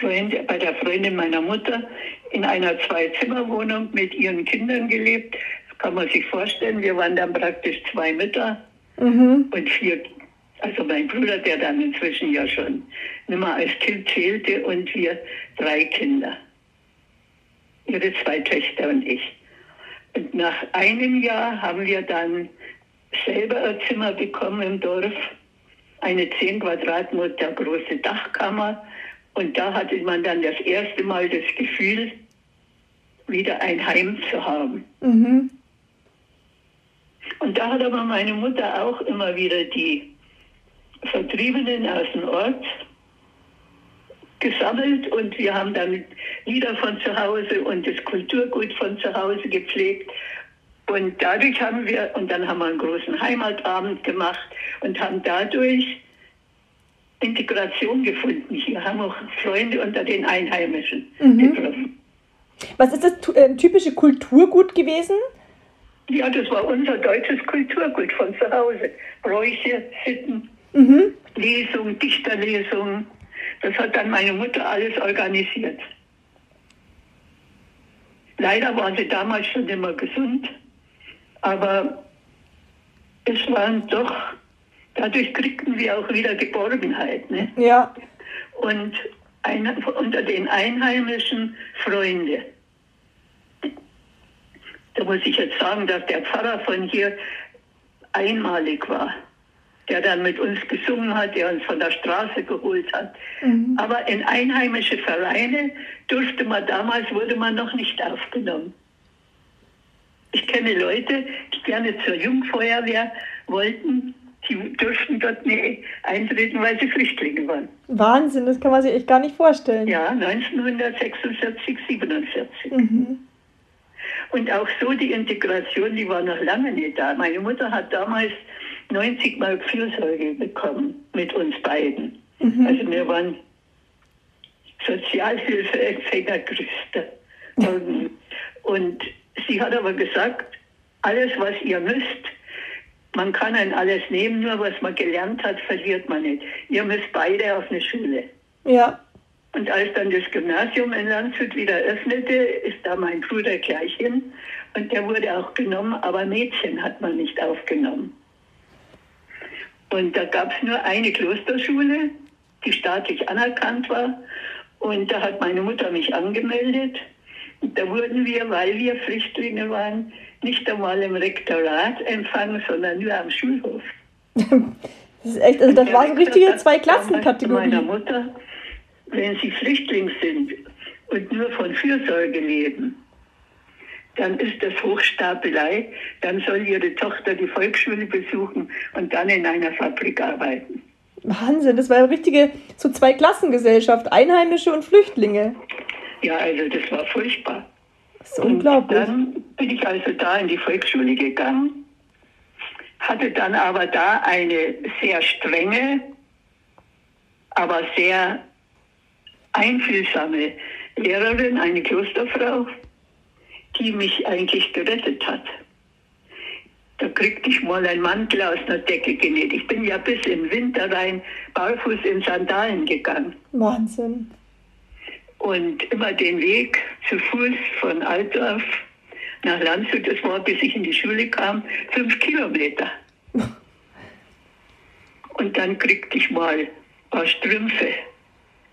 Freundin, bei der Freundin meiner Mutter in einer Zwei-Zimmer-Wohnung mit ihren Kindern gelebt. Das kann man sich vorstellen. Wir waren dann praktisch zwei Mütter Mhm. und vier, also mein Bruder, der dann inzwischen ja schon nicht mehr als Kind zählte und wir drei Kinder. Ihre zwei Töchter und ich. Und nach einem Jahr haben wir dann selber ein Zimmer bekommen im Dorf, eine 10 Quadratmeter große Dachkammer. Und da hatte man dann das erste Mal das Gefühl, wieder ein Heim zu haben. Mhm. Und da hat aber meine Mutter auch immer wieder die Vertriebenen aus dem Ort gesammelt und wir haben dann Lieder von zu Hause und das Kulturgut von zu Hause gepflegt. Und dadurch haben wir, und dann haben wir einen großen Heimatabend gemacht und haben dadurch Integration gefunden. Hier haben auch Freunde unter den Einheimischen Mhm. getroffen. Was ist das äh, typische Kulturgut gewesen? Ja, das war unser deutsches Kulturgut von zu Hause. Bräuche, Sitten, Mhm. Lesung, Dichterlesung. Das hat dann meine Mutter alles organisiert. Leider war sie damals schon immer gesund, aber es waren doch, dadurch kriegten wir auch wieder Geborgenheit. Ne? Ja. Und ein, unter den Einheimischen Freunde. Da muss ich jetzt sagen, dass der Pfarrer von hier einmalig war, der dann mit uns gesungen hat, der uns von der Straße geholt hat. Mhm. Aber in einheimische Vereine durfte man damals, wurde man noch nicht aufgenommen. Ich kenne Leute, die gerne zur Jungfeuerwehr wollten, die durften dort nicht eintreten, weil sie Flüchtlinge waren. Wahnsinn, das kann man sich echt gar nicht vorstellen. Ja, 1946, 47. Mhm. Und auch so die Integration, die war noch lange nicht da. Meine Mutter hat damals 90 Mark Fürsorge bekommen mit uns beiden. Mhm. Also wir waren Sozialhilfeempfänger größter. Und, und sie hat aber gesagt, alles, was ihr müsst, man kann ein alles nehmen, nur was man gelernt hat, verliert man nicht. Ihr müsst beide auf eine Schule. Ja. Und als dann das Gymnasium in Landshut wieder öffnete, ist da mein Bruder gleich hin. Und der wurde auch genommen, aber Mädchen hat man nicht aufgenommen. Und da gab es nur eine Klosterschule, die staatlich anerkannt war. Und da hat meine Mutter mich angemeldet. Und da wurden wir, weil wir Flüchtlinge waren, nicht einmal im Rektorat empfangen, sondern nur am Schulhof. Das ist echt, also das war so richtige Zwei-Klassen-Kategorie. meiner Mutter, wenn Sie Flüchtling sind und nur von Fürsorge leben, dann ist das Hochstapelei, dann soll Ihre Tochter die Volksschule besuchen und dann in einer Fabrik arbeiten. Wahnsinn, das war eine richtige so Zwei-Klassen-Gesellschaft, Einheimische und Flüchtlinge. Ja, also das war furchtbar. Das ist unglaublich. Und dann bin ich also da in die Volksschule gegangen, hatte dann aber da eine sehr strenge, aber sehr einfühlsame Lehrerin, eine Klosterfrau, die mich eigentlich gerettet hat. Da kriegte ich mal einen Mantel aus einer Decke genäht. Ich bin ja bis im Winter rein barfuß in Sandalen gegangen Wahnsinn. und immer den Weg zu Fuß von Altdorf nach Landshut, das war, bis ich in die Schule kam, fünf Kilometer. Und dann kriegte ich mal ein paar Strümpfe.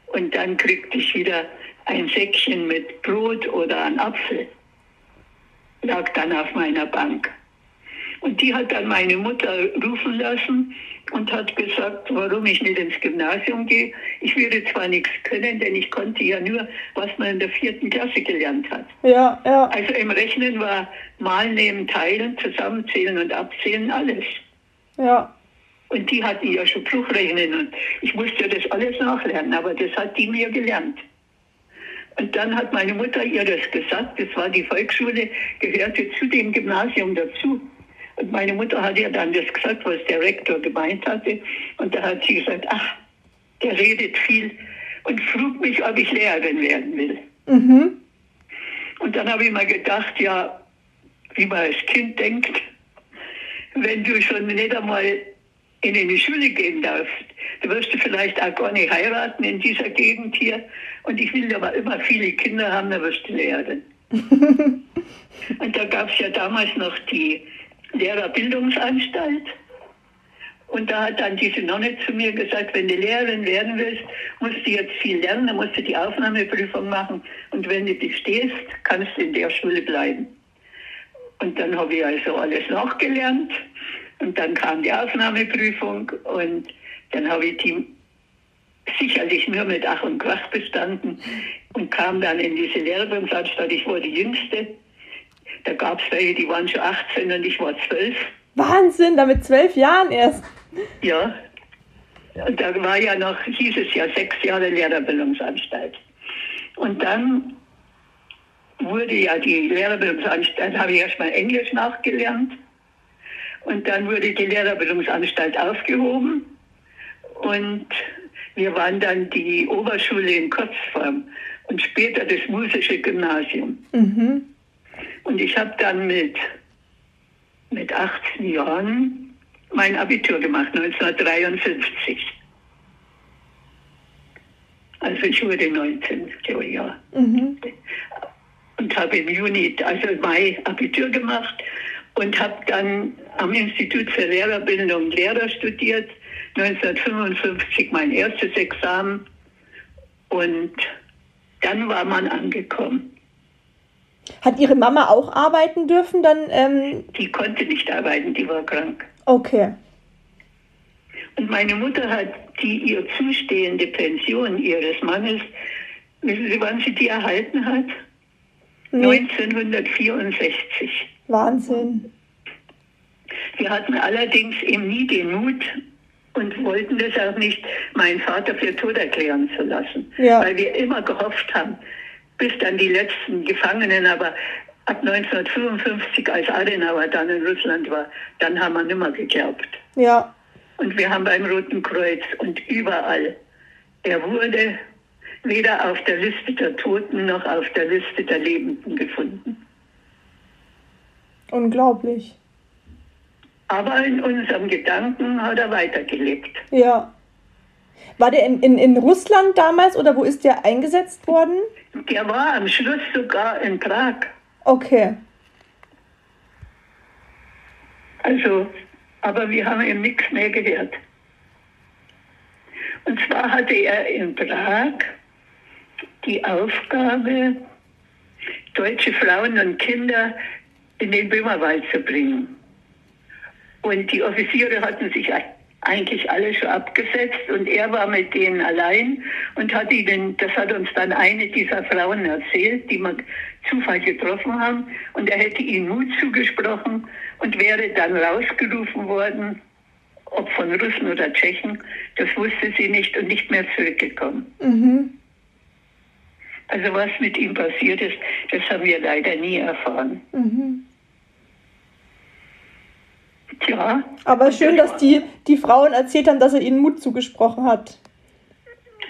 Und dann kriegte ich wieder ein Säckchen mit Brot oder einen Apfel. Lag dann auf meiner Bank. Und die hat dann meine Mutter rufen lassen und hat gesagt, warum ich nicht ins Gymnasium gehe. Ich würde zwar nichts können, denn ich konnte ja nur, was man in der vierten Klasse gelernt hat. Ja, ja, Also im Rechnen war Malen, Nehmen, Teilen, Zusammenzählen und Abzählen alles. ja. Und die hatten ja schon Bruchrechnen und ich musste das alles nachlernen, aber das hat die mir gelernt. Und dann hat meine Mutter ihr das gesagt, das war die Volksschule, gehörte zu dem Gymnasium dazu. Und meine Mutter hat ihr dann das gesagt, was der Rektor gemeint hatte. Und da hat sie gesagt, ach, der redet viel und frug mich, ob ich Lehrerin werden will. Mhm. Und dann habe ich mir gedacht, ja, wie man als Kind denkt, wenn du schon nicht einmal in eine Schule gehen darfst, du wirst du vielleicht auch gar nicht heiraten in dieser Gegend hier. Und ich will aber immer viele Kinder haben, dann wirst du Lehrerin. Und da gab es ja damals noch die Lehrerbildungsanstalt. Und da hat dann diese Nonne zu mir gesagt, wenn du Lehrerin werden willst, musst du jetzt viel lernen, dann musst du die Aufnahmeprüfung machen. Und wenn du bestehst, kannst du in der Schule bleiben. Und dann habe ich also alles nachgelernt. Und dann kam die Aufnahmeprüfung und dann habe ich die sicherlich nur mit Ach und Krach bestanden und kam dann in diese Lehrerbildungsanstalt. Ich war die Jüngste. Da gab es welche, die waren schon 18 und ich war 12. Wahnsinn, da mit zwölf Jahren erst. Ja. Und da war ja noch, hieß es ja, sechs Jahre Lehrerbildungsanstalt. Und dann wurde ja die Lehrerbildungsanstalt, habe ich erstmal Englisch nachgelernt. Und dann wurde die Lehrerbildungsanstalt aufgehoben. Und wir waren dann die Oberschule in Kurzform und später das musische Gymnasium. Mhm. Und ich habe dann mit, mit 18 Jahren mein Abitur gemacht, 1953. Also ich wurde 19, glaube ich, ja. Mhm. Und habe im Juni, also Mai, Abitur gemacht und habe dann am Institut für Lehrerbildung Lehrer studiert. 1955 mein erstes Examen. Und dann war man angekommen. Hat Ihre Mama auch arbeiten dürfen dann? Ähm, Die konnte nicht arbeiten, die war krank. okay. Und meine Mutter hat die ihr zustehende Pension ihres Mannes, wissen Sie, wann sie die erhalten hat? Nee. 1964. Wahnsinn. Wir hatten allerdings eben nie den Mut und wollten das auch nicht, meinen Vater für tot erklären zu lassen. Ja. Weil wir immer gehofft haben, bis dann die letzten Gefangenen, aber ab 1955, als Adenauer dann in Russland war, dann haben wir nimmer geglaubt. Ja. Und wir haben beim Roten Kreuz und überall. Er wurde weder auf der Liste der Toten noch auf der Liste der Lebenden gefunden. Unglaublich. Aber in unserem Gedanken hat er weitergelebt. Ja. War der in, in, in Russland damals oder wo ist der eingesetzt worden? Der war am Schluss sogar in Prag. Okay. Also, aber wir haben ihm nichts mehr gehört. Und zwar hatte er in Prag die Aufgabe, deutsche Frauen und Kinder in den Böhmerwald zu bringen. Und die Offiziere hatten sich eigentlich alle schon abgesetzt und er war mit denen allein und hat ihnen, das hat uns dann eine dieser Frauen erzählt, die wir Zufall getroffen haben und er hätte ihnen Mut zugesprochen und wäre dann rausgerufen worden, ob von Russen oder Tschechen, das wusste sie nicht und nicht mehr zurückgekommen. Mhm. Also was mit ihm passiert ist, das haben wir leider nie erfahren. Mhm. Tja. Aber und schön, das dass die, die Frauen erzählt haben, dass er ihnen Mut zugesprochen hat.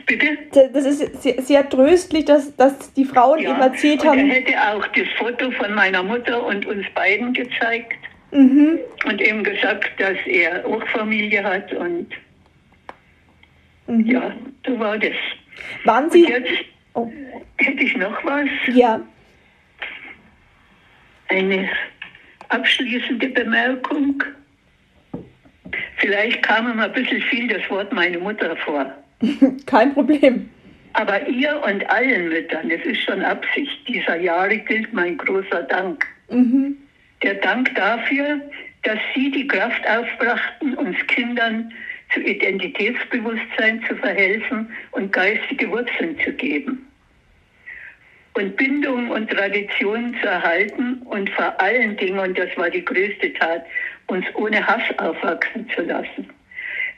Bitte? Das ist sehr, sehr tröstlich, dass, dass die Frauen Ja. eben erzählt und haben. er hätte auch das Foto von meiner Mutter und uns beiden gezeigt Mhm. und ihm gesagt, dass er auch Familie hat und Mhm. ja, so war das. Waren Und Sie. jetzt Oh, hätte ich noch was, ja. eine abschließende Bemerkung. Vielleicht kam ihm ein bisschen viel das Wort meine Mutter vor. Kein Problem. Aber ihr und allen Müttern, es ist schon Absicht dieser Jahre, gilt mein großer Dank. Mhm. Der Dank dafür, dass Sie die Kraft aufbrachten, uns Kindern zu Identitätsbewusstsein zu verhelfen und geistige Wurzeln zu geben. Und Bindung und Traditionen zu erhalten und vor allen Dingen, und das war die größte Tat, uns ohne Hass aufwachsen zu lassen.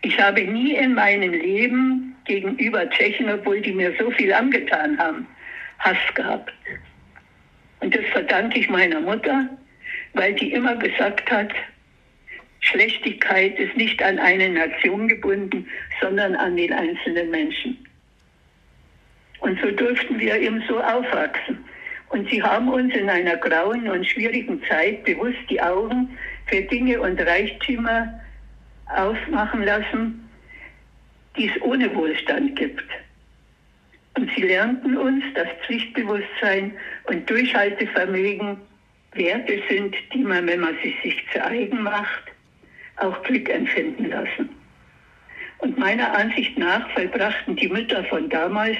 Ich habe nie in meinem Leben gegenüber Tschechen, obwohl die mir so viel angetan haben, Hass gehabt. Und das verdanke ich meiner Mutter, weil die immer gesagt hat, Schlechtigkeit ist nicht an eine Nation gebunden, sondern an den einzelnen Menschen. Und so durften wir eben so aufwachsen. Und sie haben uns in einer grauen und schwierigen Zeit bewusst die Augen für Dinge und Reichtümer aufmachen lassen, die es ohne Wohlstand gibt. Und sie lernten uns, dass Pflichtbewusstsein und Durchhaltevermögen Werte sind, die man, wenn man sie sich zu eigen macht, auch Glück empfinden lassen. Und meiner Ansicht nach vollbrachten die Mütter von damals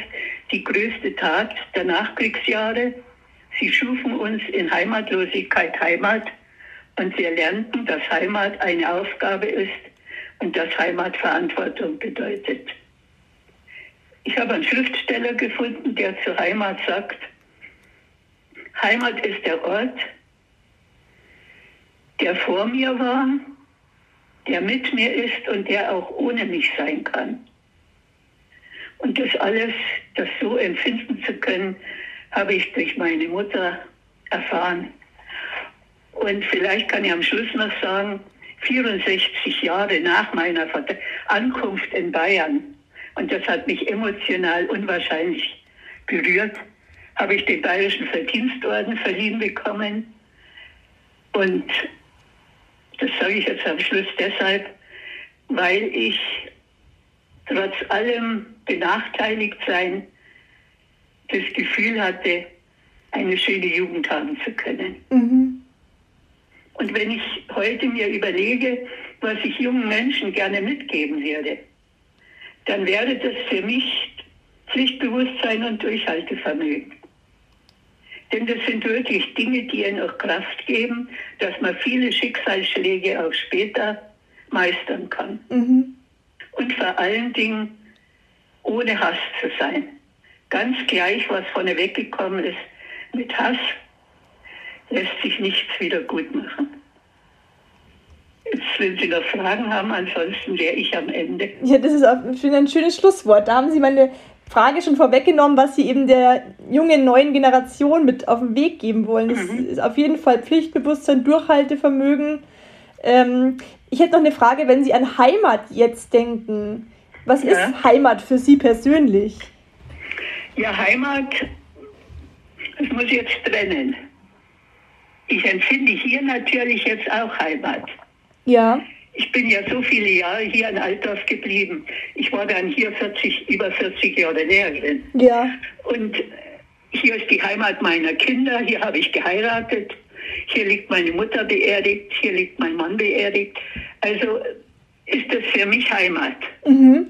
die größte Tat der Nachkriegsjahre. Sie schufen uns in Heimatlosigkeit Heimat und wir lernten, dass Heimat eine Aufgabe ist und dass Heimat Verantwortung bedeutet. Ich habe einen Schriftsteller gefunden, der zur Heimat sagt, Heimat ist der Ort, der vor mir war, der mit mir ist und der auch ohne mich sein kann. Und das alles, das so empfinden zu können, habe ich durch meine Mutter erfahren. Und vielleicht kann ich am Schluss noch sagen, 64 Jahre nach meiner Ankunft in Bayern, und das hat mich emotional unwahrscheinlich berührt, habe ich den Bayerischen Verdienstorden verliehen bekommen. Und das sage ich jetzt am Schluss deshalb, weil ich trotz allem benachteiligt sein das Gefühl hatte, eine schöne Jugend haben zu können. Mhm. Und wenn ich heute mir überlege, was ich jungen Menschen gerne mitgeben werde, dann wäre das für mich Pflichtbewusstsein und Durchhaltevermögen. Denn das sind wirklich Dinge, die ihnen auch Kraft geben, dass man viele Schicksalsschläge auch später meistern kann. Mhm. Und vor allen Dingen ohne Hass zu sein. Ganz gleich, was vorne weggekommen ist, mit Hass lässt sich nichts wieder gut machen. Jetzt, wenn Sie noch Fragen haben, ansonsten wäre ich am Ende. Ja, das ist ein schönes Schlusswort. Da haben Sie meine Frage schon vorweggenommen, was Sie eben der jungen neuen Generation mit auf den Weg geben wollen. Das Mhm. ist auf jeden Fall Pflichtbewusstsein, Durchhaltevermögen. Ähm, ich hätte noch eine Frage, wenn Sie an Heimat jetzt denken. Was Ja. ist Heimat für Sie persönlich? Ja, Heimat, das muss ich jetzt trennen. Ich empfinde hier natürlich jetzt auch Heimat. Ja. Ich bin ja so viele Jahre hier in Altdorf geblieben. Ich war dann hier 40, über 40 Jahre Lehrerin. Ja. Und hier ist die Heimat meiner Kinder, hier habe ich geheiratet, hier liegt meine Mutter beerdigt, hier liegt mein Mann beerdigt. Also ist das für mich Heimat. Mhm.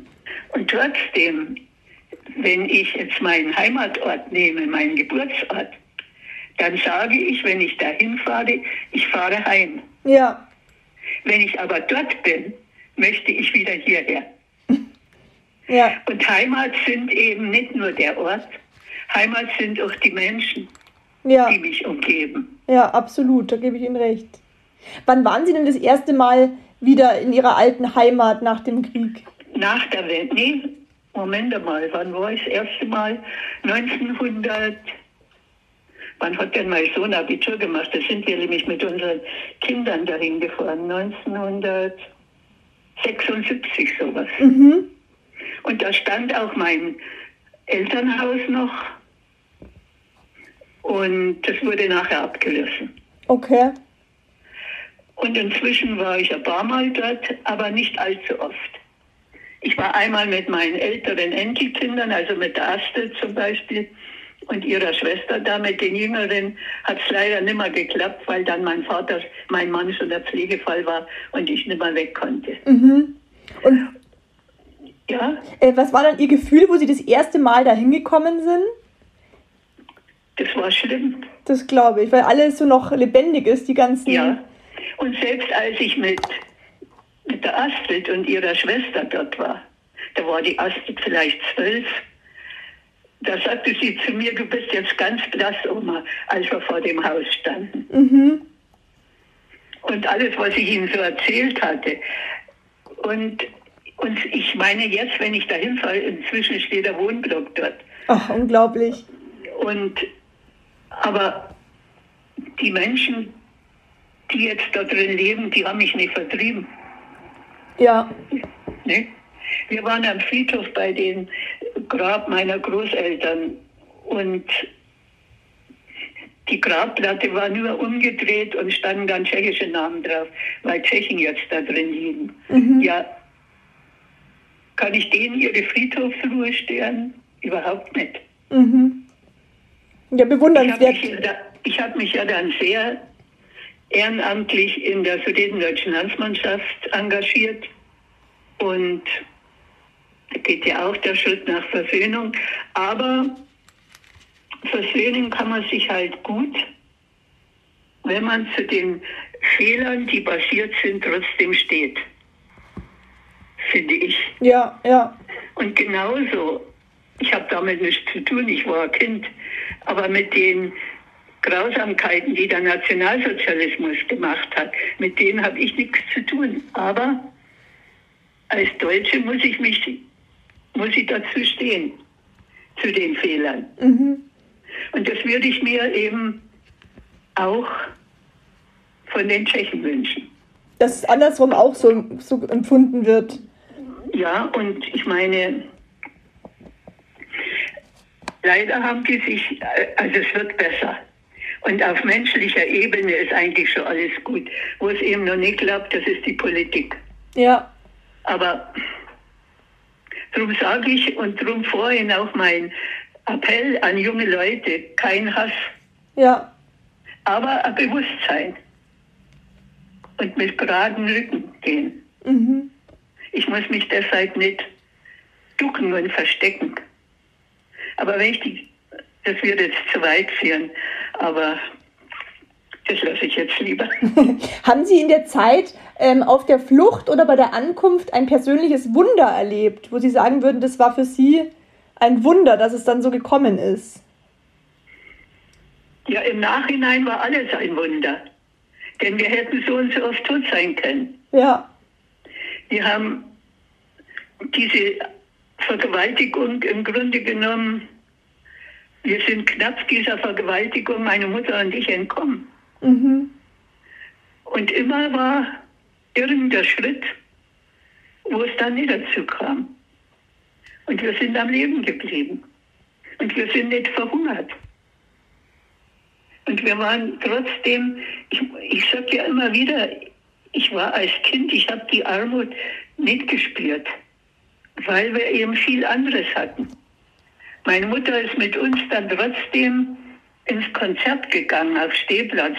Und trotzdem, wenn ich jetzt meinen Heimatort nehme, meinen Geburtsort, dann sage ich, wenn ich dahin fahre, ich fahre heim. Ja. Wenn ich aber dort bin, möchte ich wieder hierher. Ja. Und Heimat sind eben nicht nur der Ort, Heimat sind auch die Menschen, Ja. die mich umgeben. Ja, absolut, da gebe ich Ihnen recht. Wann waren Sie denn das erste Mal wieder in Ihrer alten Heimat nach dem Krieg? Nach der Wende, nee, Moment mal, wann war ich das erste Mal? 1900, wann hat denn mein Sohn Abitur gemacht? Da sind wir nämlich mit unseren Kindern dahin gefahren, 1976 sowas. Mhm. Und da stand auch mein Elternhaus noch und das wurde nachher abgerissen. Okay. Und inzwischen war ich ein paar Mal dort, aber nicht allzu oft. Ich war einmal mit meinen älteren Enkelkindern, also mit der Astrid zum Beispiel und ihrer Schwester da, mit den Jüngeren, hat es leider nicht mehr geklappt, weil dann mein Vater, mein Mann schon der Pflegefall war und ich nicht mehr weg konnte. Mhm. Und Ja, äh, was war dann Ihr Gefühl, wo Sie das erste Mal da hingekommen sind? das war schlimm. Das glaube ich, weil alles so noch lebendig ist, die ganzen. Ja. Und selbst als ich mit, mit der Astrid und ihrer Schwester dort war, da war die Astrid vielleicht zwölf, da sagte sie zu mir, du bist jetzt ganz blass, Oma, als wir vor dem Haus standen. Mhm. Und alles, was ich ihnen so erzählt hatte. Und, und ich meine jetzt, wenn ich da hinfahre, inzwischen steht der Wohnblock dort. Ach, unglaublich. Und aber die Menschen, die jetzt da drin leben, die haben mich nicht vertrieben. Ja. Ne? Wir waren am Friedhof bei dem Grab meiner Großeltern und die Grabplatte war nur umgedreht und standen dann tschechische Namen drauf, weil Tschechen jetzt da drin liegen. Mhm. Ja, kann ich denen ihre Friedhofsruhe stören? Überhaupt nicht. Mhm. Ja, Ich habe bewundernswert. mich, ja da- ich hab mich ja dann sehr ehrenamtlich in der Sudetendeutschen Landsmannschaft engagiert. Und geht ja auch der Schritt nach Versöhnung. Aber versöhnen kann man sich halt gut, wenn man zu den Fehlern, die passiert sind, trotzdem steht. Finde ich. Ja, ja. Und genauso, ich habe damit nichts zu tun, ich war ein Kind, aber mit den Grausamkeiten, die der Nationalsozialismus gemacht hat, mit denen habe ich nichts zu tun. Aber als Deutsche muss ich mich, muss ich dazu stehen, zu den Fehlern. Mhm. Und das würde ich mir eben auch von den Tschechen wünschen. Dass es andersrum auch so, so empfunden wird. Ja, und ich meine, leider haben die sich, also es wird besser. Und auf menschlicher Ebene ist eigentlich schon alles gut. Wo es eben noch nicht klappt, das ist die Politik. Ja. Aber darum sage ich und darum vorhin auch mein Appell an junge Leute, kein Hass, Ja. aber ein Bewusstsein. Und mit geraden Rücken gehen. Mhm. Ich muss mich deshalb nicht ducken und verstecken. Aber wenn ich die, das würde jetzt zu weit führen, aber das lasse ich jetzt lieber. Haben Sie in der Zeit ähm, auf der Flucht oder bei der Ankunft ein persönliches Wunder erlebt, wo Sie sagen würden, das war für Sie ein Wunder, dass es dann so gekommen ist? Ja, im Nachhinein war alles ein Wunder. Denn wir hätten so und so oft tot sein können. Ja. Wir haben diese Vergewaltigung im Grunde genommen, wir sind knapp dieser Vergewaltigung, meine Mutter und ich, entkommen. Mhm. Und immer war irgendein Schritt, wo es dann nicht dazu kam. Und wir sind am Leben geblieben. Und wir sind nicht verhungert. Und wir waren trotzdem, ich, ich sage ja immer wieder, ich war als Kind, ich habe die Armut nicht gespürt, weil wir eben viel anderes hatten. Meine Mutter ist mit uns dann trotzdem ins Konzert gegangen auf Stehplatz.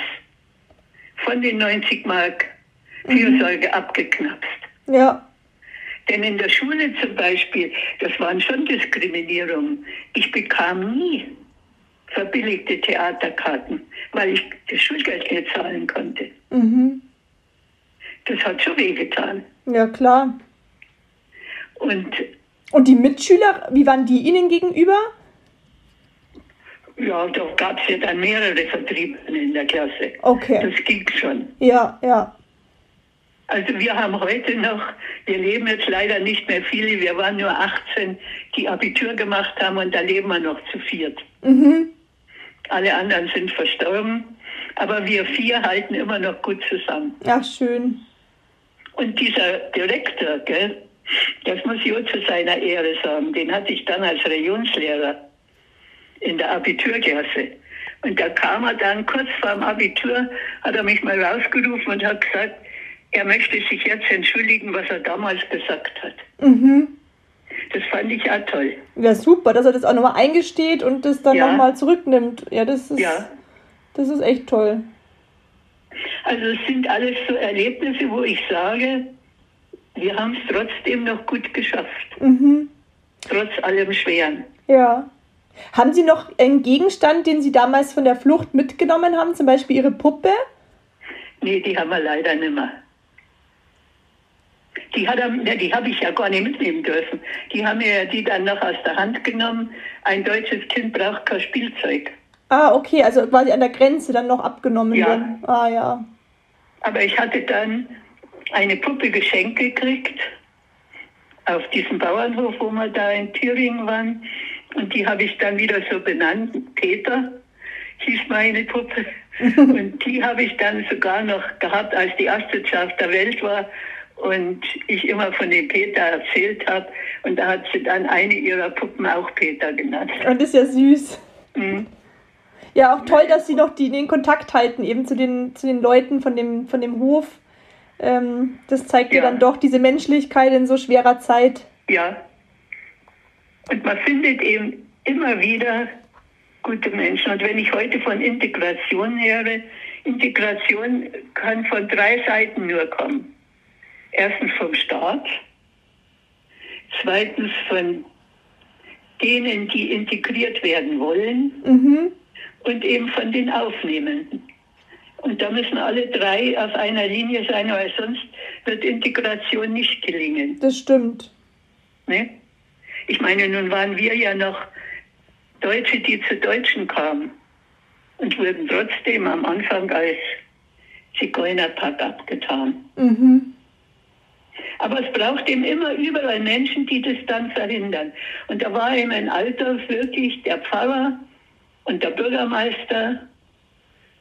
Von den 90 Mark Fürsorge abgeknapst. Ja. Denn in der Schule zum Beispiel, das waren schon Diskriminierungen. Ich bekam nie verbilligte Theaterkarten, weil ich das Schulgeld nicht zahlen konnte. Mhm. Das hat schon wehgetan. Ja, klar. Und Und die Mitschüler, wie waren die Ihnen gegenüber? ja, da gab es ja dann mehrere Vertriebene in der Klasse. Okay. Das ging schon. Ja, ja. Also wir haben heute noch, wir leben jetzt leider nicht mehr viele, wir waren nur 18, die Abitur gemacht haben und da leben wir noch zu viert. Mhm. Alle anderen sind verstorben, aber wir vier halten immer noch gut zusammen. Ach, schön. Und dieser Direktor, gell, das muss ich auch zu seiner Ehre sagen, den hatte ich dann als Religionslehrer in der Abiturklasse. Und da kam er dann kurz vor dem Abitur, hat er mich mal rausgerufen und hat gesagt, er möchte sich jetzt entschuldigen, was er damals gesagt hat. Mhm. Das fand ich auch toll. Ja, super, dass er das auch nochmal eingesteht und das dann Ja. nochmal zurücknimmt. Ja, das ist, Ja. das ist echt toll. Also es sind alles so Erlebnisse, wo ich sage, wir haben es trotzdem noch gut geschafft, Mhm. trotz allem Schweren. Ja. Haben Sie noch einen Gegenstand, den Sie damals von der Flucht mitgenommen haben, zum Beispiel Ihre Puppe? Nee, die haben wir leider nicht mehr. Die, hat er, ne, die habe ich ja gar nicht mitnehmen dürfen. Die haben mir ja die dann noch aus der Hand genommen. Ein deutsches Kind braucht kein Spielzeug. Ah, okay, also quasi an der Grenze dann noch abgenommen Ja. werden. Ah, ja. Aber ich hatte dann eine Puppe geschenkt gekriegt auf diesem Bauernhof, wo wir da in Thüringen waren. Und die habe ich dann wieder so benannt. Peter hieß meine Puppe. Und die habe ich dann sogar noch gehabt, als die erste auf der Welt war. Und ich immer von dem Peter erzählt habe. Und da hat sie dann eine ihrer Puppen auch Peter genannt. Und das ist ja süß. Mhm. Ja, auch toll, dass Sie noch die, den Kontakt halten, eben zu den, zu den Leuten von dem, von dem Hof. Ähm, das zeigt ja. Ja. dann doch diese Menschlichkeit in so schwerer Zeit. Ja. Und man findet eben immer wieder gute Menschen. Und wenn ich heute von Integration höre, Integration kann von drei Seiten nur kommen. Erstens vom Staat, zweitens von denen, die integriert werden wollen Mhm. und eben von den Aufnehmenden. Und da müssen alle drei auf einer Linie sein, weil sonst wird Integration nicht gelingen. Das stimmt. Ne? Ich meine, nun waren wir ja noch Deutsche, die zu Deutschen kamen und wurden trotzdem am Anfang als Zigeunerpack abgetan. Mhm. Aber es braucht eben immer überall Menschen, die das dann verhindern. Und da war eben ein Alter wirklich der Pfarrer und der Bürgermeister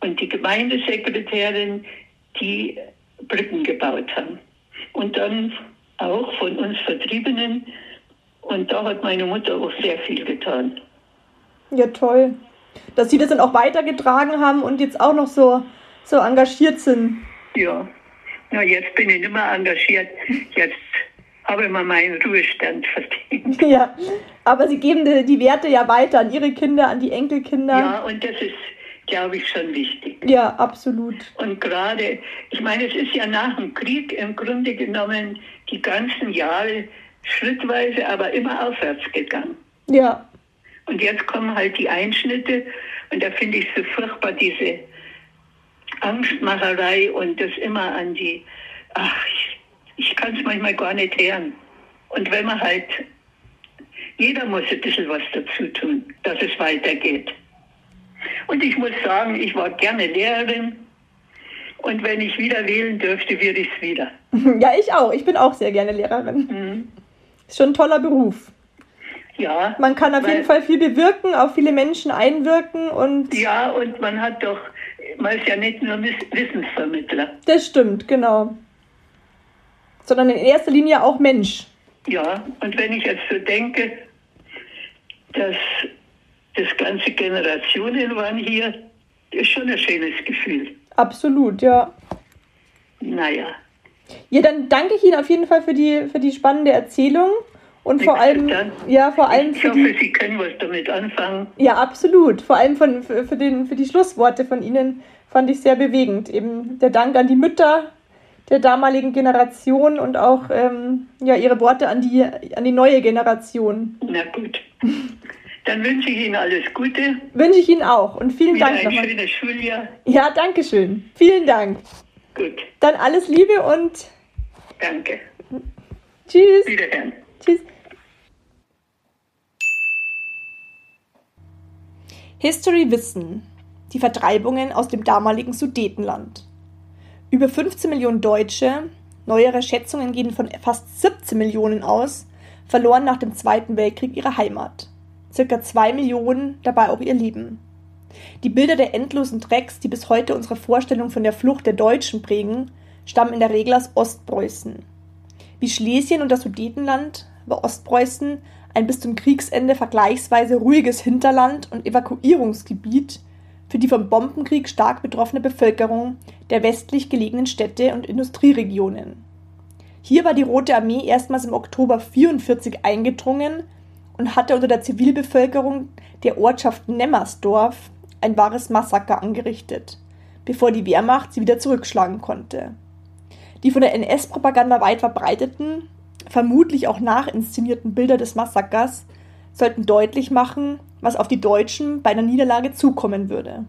und die Gemeindesekretärin, die Brücken gebaut haben. Und dann auch von uns Vertriebenen. Und da hat meine Mutter auch sehr viel getan. Ja, toll. Dass Sie das dann auch weitergetragen haben und jetzt auch noch so, so engagiert sind. Ja, na jetzt bin ich nicht mehr engagiert. Jetzt habe ich mir meinen Ruhestand verdient. Ja, aber Sie geben die, die Werte ja weiter an Ihre Kinder, an die Enkelkinder. Ja, und das ist, glaube ich, schon wichtig. Ja, absolut. Und gerade, ich meine, es ist ja nach dem Krieg im Grunde genommen die ganzen Jahre schrittweise, aber immer aufwärts gegangen. Ja, Und jetzt kommen halt die Einschnitte und da finde ich so furchtbar diese Angstmacherei und das immer an die, ach, ich, ich kann es manchmal gar nicht hören. Und wenn man halt, jeder muss ein bisschen was dazu tun, dass es weitergeht. Und ich muss sagen, ich war gerne Lehrerin und wenn ich wieder wählen dürfte, würde ich es wieder. ja, ich auch. Ich bin auch sehr gerne Lehrerin. Mhm. Ist schon ein toller Beruf. Ja. Man kann auf jeden Fall viel bewirken, auf viele Menschen einwirken und Ja, und man hat doch, man ist ja nicht nur Wiss- Wissensvermittler. das stimmt, genau. Sondern in erster Linie auch Mensch. Ja, und wenn ich jetzt so denke, dass das ganze Generationen waren hier, ist schon ein schönes Gefühl. Absolut, ja. naja. Ja, dann danke ich Ihnen auf jeden Fall für die, für die spannende Erzählung und vor allem, ja, vor allem Ich für hoffe, die, Sie können was damit anfangen. ja, absolut, vor allem von, für, für, den, für die Schlussworte von Ihnen fand ich sehr bewegend. Eben der Dank an die Mütter der damaligen Generation und auch ähm, ja, Ihre Worte an die, an die neue Generation. Na gut. Dann wünsche ich Ihnen alles Gute. Wünsche ich Ihnen auch und vielen Wieder Dank ein nochmal. schönes Schuljahr. Ja, danke schön. Vielen Dank. Gut. Dann alles Liebe und Danke. tschüss. Wiederhören. Tschüss. History Wissen. Die Vertreibungen aus dem damaligen Sudetenland. Über 15 Millionen Deutsche, neuere Schätzungen gehen von fast 17 Millionen aus, verloren nach dem Zweiten Weltkrieg ihre Heimat. Circa 2 Millionen dabei auch ihr Leben. Die Bilder der endlosen Drecks, die bis heute unsere Vorstellung von der Flucht der Deutschen prägen, stammen in der Regel aus Ostpreußen. Wie Schlesien und das Sudetenland war Ostpreußen ein bis zum Kriegsende vergleichsweise ruhiges Hinterland und Evakuierungsgebiet für die vom Bombenkrieg stark betroffene Bevölkerung der westlich gelegenen Städte und Industrieregionen. Hier war die Rote Armee erstmals im Oktober 1944 eingedrungen und hatte unter der Zivilbevölkerung der Ortschaft Nemmersdorf ein wahres Massaker angerichtet, bevor die Wehrmacht sie wieder zurückschlagen konnte. Die von der NS-Propaganda weit verbreiteten, vermutlich auch nachinszenierten Bilder des Massakers sollten deutlich machen, was auf die Deutschen bei einer Niederlage zukommen würde.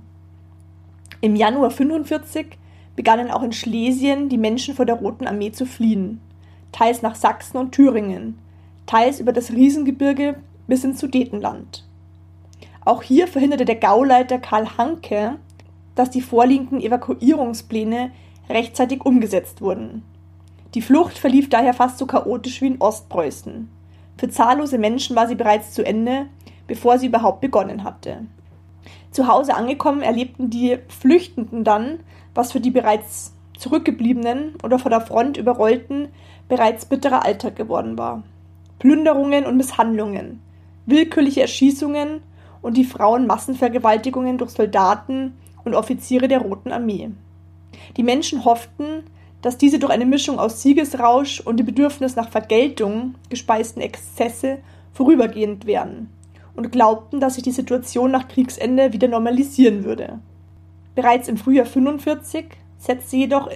Im Januar 1945 begannen auch in Schlesien die Menschen vor der Roten Armee zu fliehen, teils nach Sachsen und Thüringen, teils über das Riesengebirge bis ins Sudetenland. Auch hier verhinderte der Gauleiter Karl Hanke, dass die vorliegenden Evakuierungspläne rechtzeitig umgesetzt wurden. Die Flucht verlief daher fast so chaotisch wie in Ostpreußen. Für zahllose Menschen war sie bereits zu Ende, bevor sie überhaupt begonnen hatte. Zu Hause angekommen erlebten die Flüchtenden dann, was für die bereits Zurückgebliebenen oder vor der Front überrollten bereits bitterer Alltag geworden war. Plünderungen und Misshandlungen, willkürliche Erschießungen und die Frauenmassenvergewaltigungen durch Soldaten und Offiziere der Roten Armee. Die Menschen hofften, dass diese durch eine Mischung aus Siegesrausch und dem Bedürfnis nach Vergeltung gespeisten Exzesse vorübergehend wären und glaubten, dass sich die Situation nach Kriegsende wieder normalisieren würde. Bereits im Frühjahr 45 setzte jedoch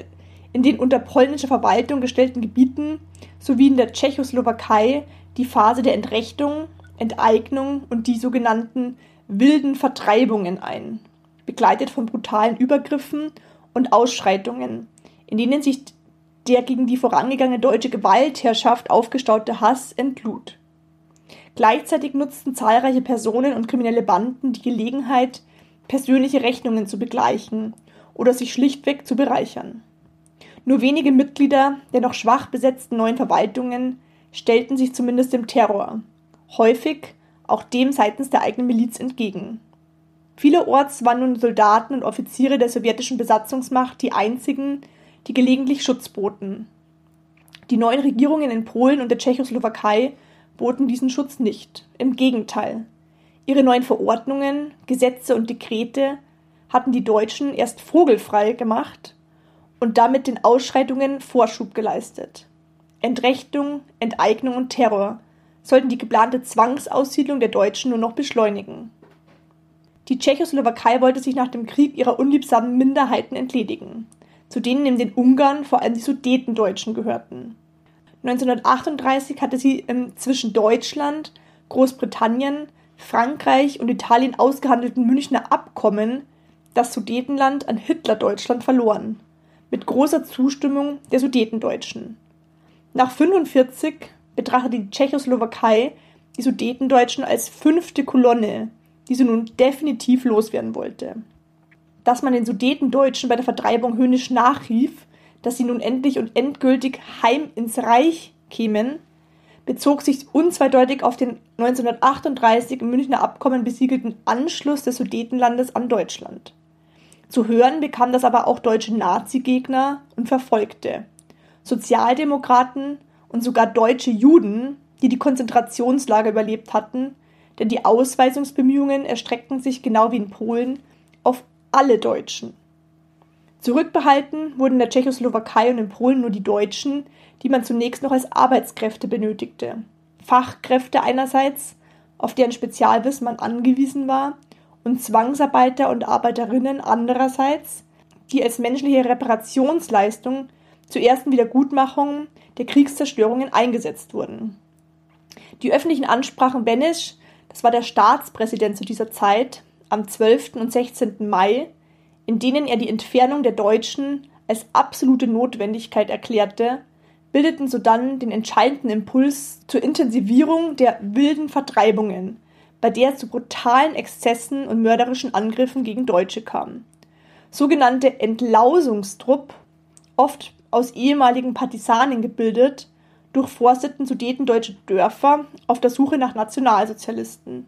in den unter polnischer Verwaltung gestellten Gebieten sowie in der Tschechoslowakei die Phase der Entrechtung, Enteignung und die sogenannten wilden Vertreibungen ein, begleitet von brutalen Übergriffen und Ausschreitungen, in denen sich der gegen die vorangegangene deutsche Gewaltherrschaft aufgestaute Hass entlud. Gleichzeitig nutzten zahlreiche Personen und kriminelle Banden die Gelegenheit, persönliche Rechnungen zu begleichen oder sich schlichtweg zu bereichern. Nur wenige Mitglieder der noch schwach besetzten neuen Verwaltungen stellten sich zumindest dem Terror, häufig auch dem seitens der eigenen Miliz entgegen. Vielerorts waren nun Soldaten und Offiziere der sowjetischen Besatzungsmacht die einzigen, die gelegentlich Schutz boten. Die neuen Regierungen in Polen und der Tschechoslowakei boten diesen Schutz nicht. Im Gegenteil. Ihre neuen Verordnungen, Gesetze und Dekrete hatten die Deutschen erst vogelfrei gemacht und damit den Ausschreitungen Vorschub geleistet. Entrechtung, Enteignung und Terror sollten die geplante Zwangsaussiedlung der Deutschen nur noch beschleunigen. Die Tschechoslowakei wollte sich nach dem Krieg ihrer unliebsamen Minderheiten entledigen, zu denen neben den Ungarn vor allem die Sudetendeutschen gehörten. 1938 hatte sie im zwischen Deutschland, Großbritannien, Frankreich und Italien ausgehandelten Münchner Abkommen das Sudetenland an Hitler-Deutschland verloren, mit großer Zustimmung der Sudetendeutschen. Nach 1945 betrachtete die Tschechoslowakei die Sudetendeutschen als fünfte Kolonne, die sie nun definitiv loswerden wollte. Dass man den Sudetendeutschen bei der Vertreibung höhnisch nachrief, dass sie nun endlich und endgültig heim ins Reich kämen, bezog sich unzweideutig auf den 1938 im Münchner Abkommen besiegelten Anschluss des Sudetenlandes an Deutschland. Zu hören bekam das aber auch deutsche Nazi-Gegner und Verfolgte, Sozialdemokraten und sogar deutsche Juden, die die Konzentrationslager überlebt hatten, denn die Ausweisungsbemühungen erstreckten sich genau wie in Polen alle Deutschen. Zurückbehalten wurden in der Tschechoslowakei und in Polen nur die Deutschen, die man zunächst noch als Arbeitskräfte benötigte. Fachkräfte einerseits, auf deren Spezialwissen man angewiesen war, und Zwangsarbeiter und Arbeiterinnen andererseits, die als menschliche Reparationsleistung zur ersten Wiedergutmachung der Kriegszerstörungen eingesetzt wurden. Die öffentlichen Ansprachen Benesch, das war der Staatspräsident zu dieser Zeit, am 12. und 16. Mai, in denen er die Entfernung der Deutschen als absolute Notwendigkeit erklärte, bildeten sodann den entscheidenden Impuls zur Intensivierung der wilden Vertreibungen, bei der es zu brutalen Exzessen und mörderischen Angriffen gegen Deutsche kam. Sogenannte Entlausungstrupp, oft aus ehemaligen Partisanen gebildet, durchforsteten Sudetendeutsche Dörfer auf der Suche nach Nationalsozialisten.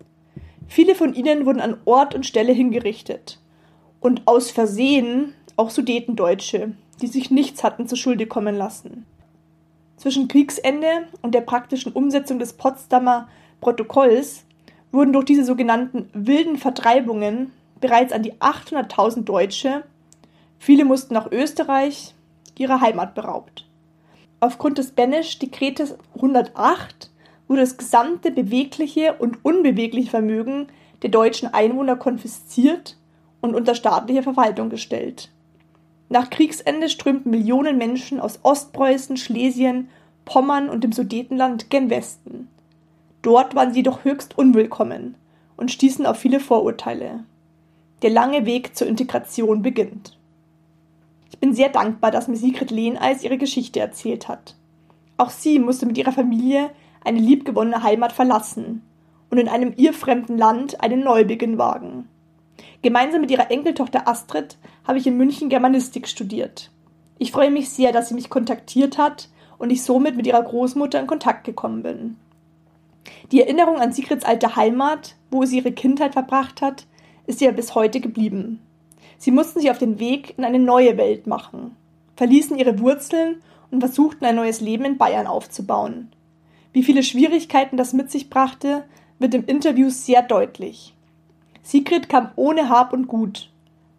Viele von ihnen wurden an Ort und Stelle hingerichtet und aus Versehen auch Sudetendeutsche, die sich nichts hatten zu Schulde kommen lassen. Zwischen Kriegsende und der praktischen Umsetzung des Potsdamer Protokolls wurden durch diese sogenannten wilden Vertreibungen bereits an die 800.000 Deutsche, viele mussten nach Österreich, ihrer Heimat beraubt. Aufgrund des Benesch-Dekretes 108 wurde das gesamte bewegliche und unbewegliche Vermögen der deutschen Einwohner konfisziert und unter staatliche Verwaltung gestellt. Nach Kriegsende strömten Millionen Menschen aus Ostpreußen, Schlesien, Pommern und dem Sudetenland gen Westen. Dort waren sie jedoch höchst unwillkommen und stießen auf viele Vorurteile. Der lange Weg zur Integration beginnt. Ich bin sehr dankbar, dass mir Sigrid Lehneis ihre Geschichte erzählt hat. Auch sie musste mit ihrer Familie eine liebgewonnene Heimat verlassen und in einem ihr fremden Land einen Neubeginn wagen. Gemeinsam mit ihrer Enkeltochter Astrid habe ich in München Germanistik studiert. Ich freue mich sehr, dass sie mich kontaktiert hat und ich somit mit ihrer Großmutter in Kontakt gekommen bin. Die Erinnerung an Sigrids alte Heimat, wo sie ihre Kindheit verbracht hat, ist ihr bis heute geblieben. Sie mussten sich auf den Weg in eine neue Welt machen, verließen ihre Wurzeln und versuchten ein neues Leben in Bayern aufzubauen. Wie viele Schwierigkeiten das mit sich brachte, wird im Interview sehr deutlich. Sigrid kam ohne Hab und Gut,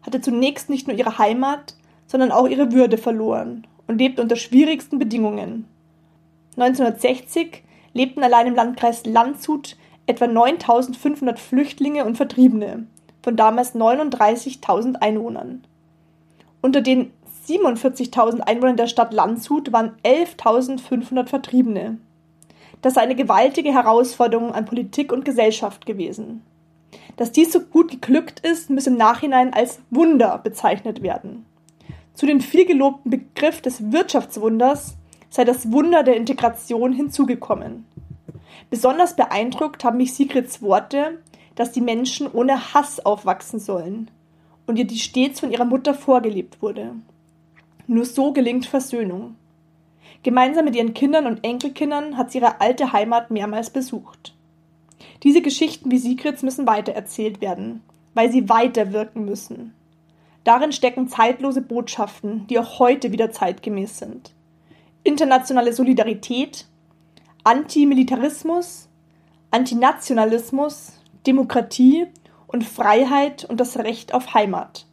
hatte zunächst nicht nur ihre Heimat, sondern auch ihre Würde verloren und lebte unter schwierigsten Bedingungen. 1960 lebten allein im Landkreis Landshut etwa 9500 Flüchtlinge und Vertriebene von damals 39.000 Einwohnern. Unter den 47.000 Einwohnern der Stadt Landshut waren 11.500 Vertriebene. Das sei eine gewaltige Herausforderung an Politik und Gesellschaft gewesen. Dass dies so gut geglückt ist, muss im Nachhinein als Wunder bezeichnet werden. Zu den vielgelobten Begriff des Wirtschaftswunders sei das Wunder der Integration hinzugekommen. Besonders beeindruckt haben mich Sigrids Worte, dass die Menschen ohne Hass aufwachsen sollen und ihr die stets von ihrer Mutter vorgelebt wurde. Nur so gelingt Versöhnung. Gemeinsam mit ihren Kindern und Enkelkindern hat sie ihre alte Heimat mehrmals besucht. Diese Geschichten wie Sigrids müssen weitererzählt werden, weil sie weiter wirken müssen. Darin stecken zeitlose Botschaften, die auch heute wieder zeitgemäß sind. Internationale Solidarität, Antimilitarismus, Antinationalismus, Demokratie und Freiheit und das Recht auf Heimat.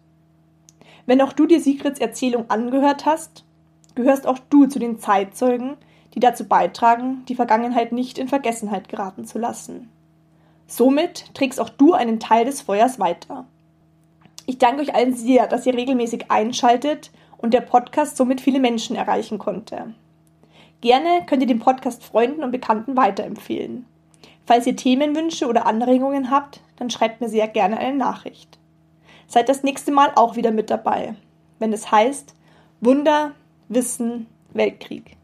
Wenn auch du dir Sigrids Erzählung angehört hast, gehörst auch du zu den Zeitzeugen, die dazu beitragen, die Vergangenheit nicht in Vergessenheit geraten zu lassen. Somit trägst auch du einen Teil des Feuers weiter. Ich danke euch allen sehr, dass ihr regelmäßig einschaltet und der Podcast somit viele Menschen erreichen konnte. Gerne könnt ihr den Podcast Freunden und Bekannten weiterempfehlen. Falls ihr Themenwünsche oder Anregungen habt, dann schreibt mir sehr gerne eine Nachricht. Seid das nächste Mal auch wieder mit dabei, wenn es heißt Wunder, Wissen, Weltkrieg.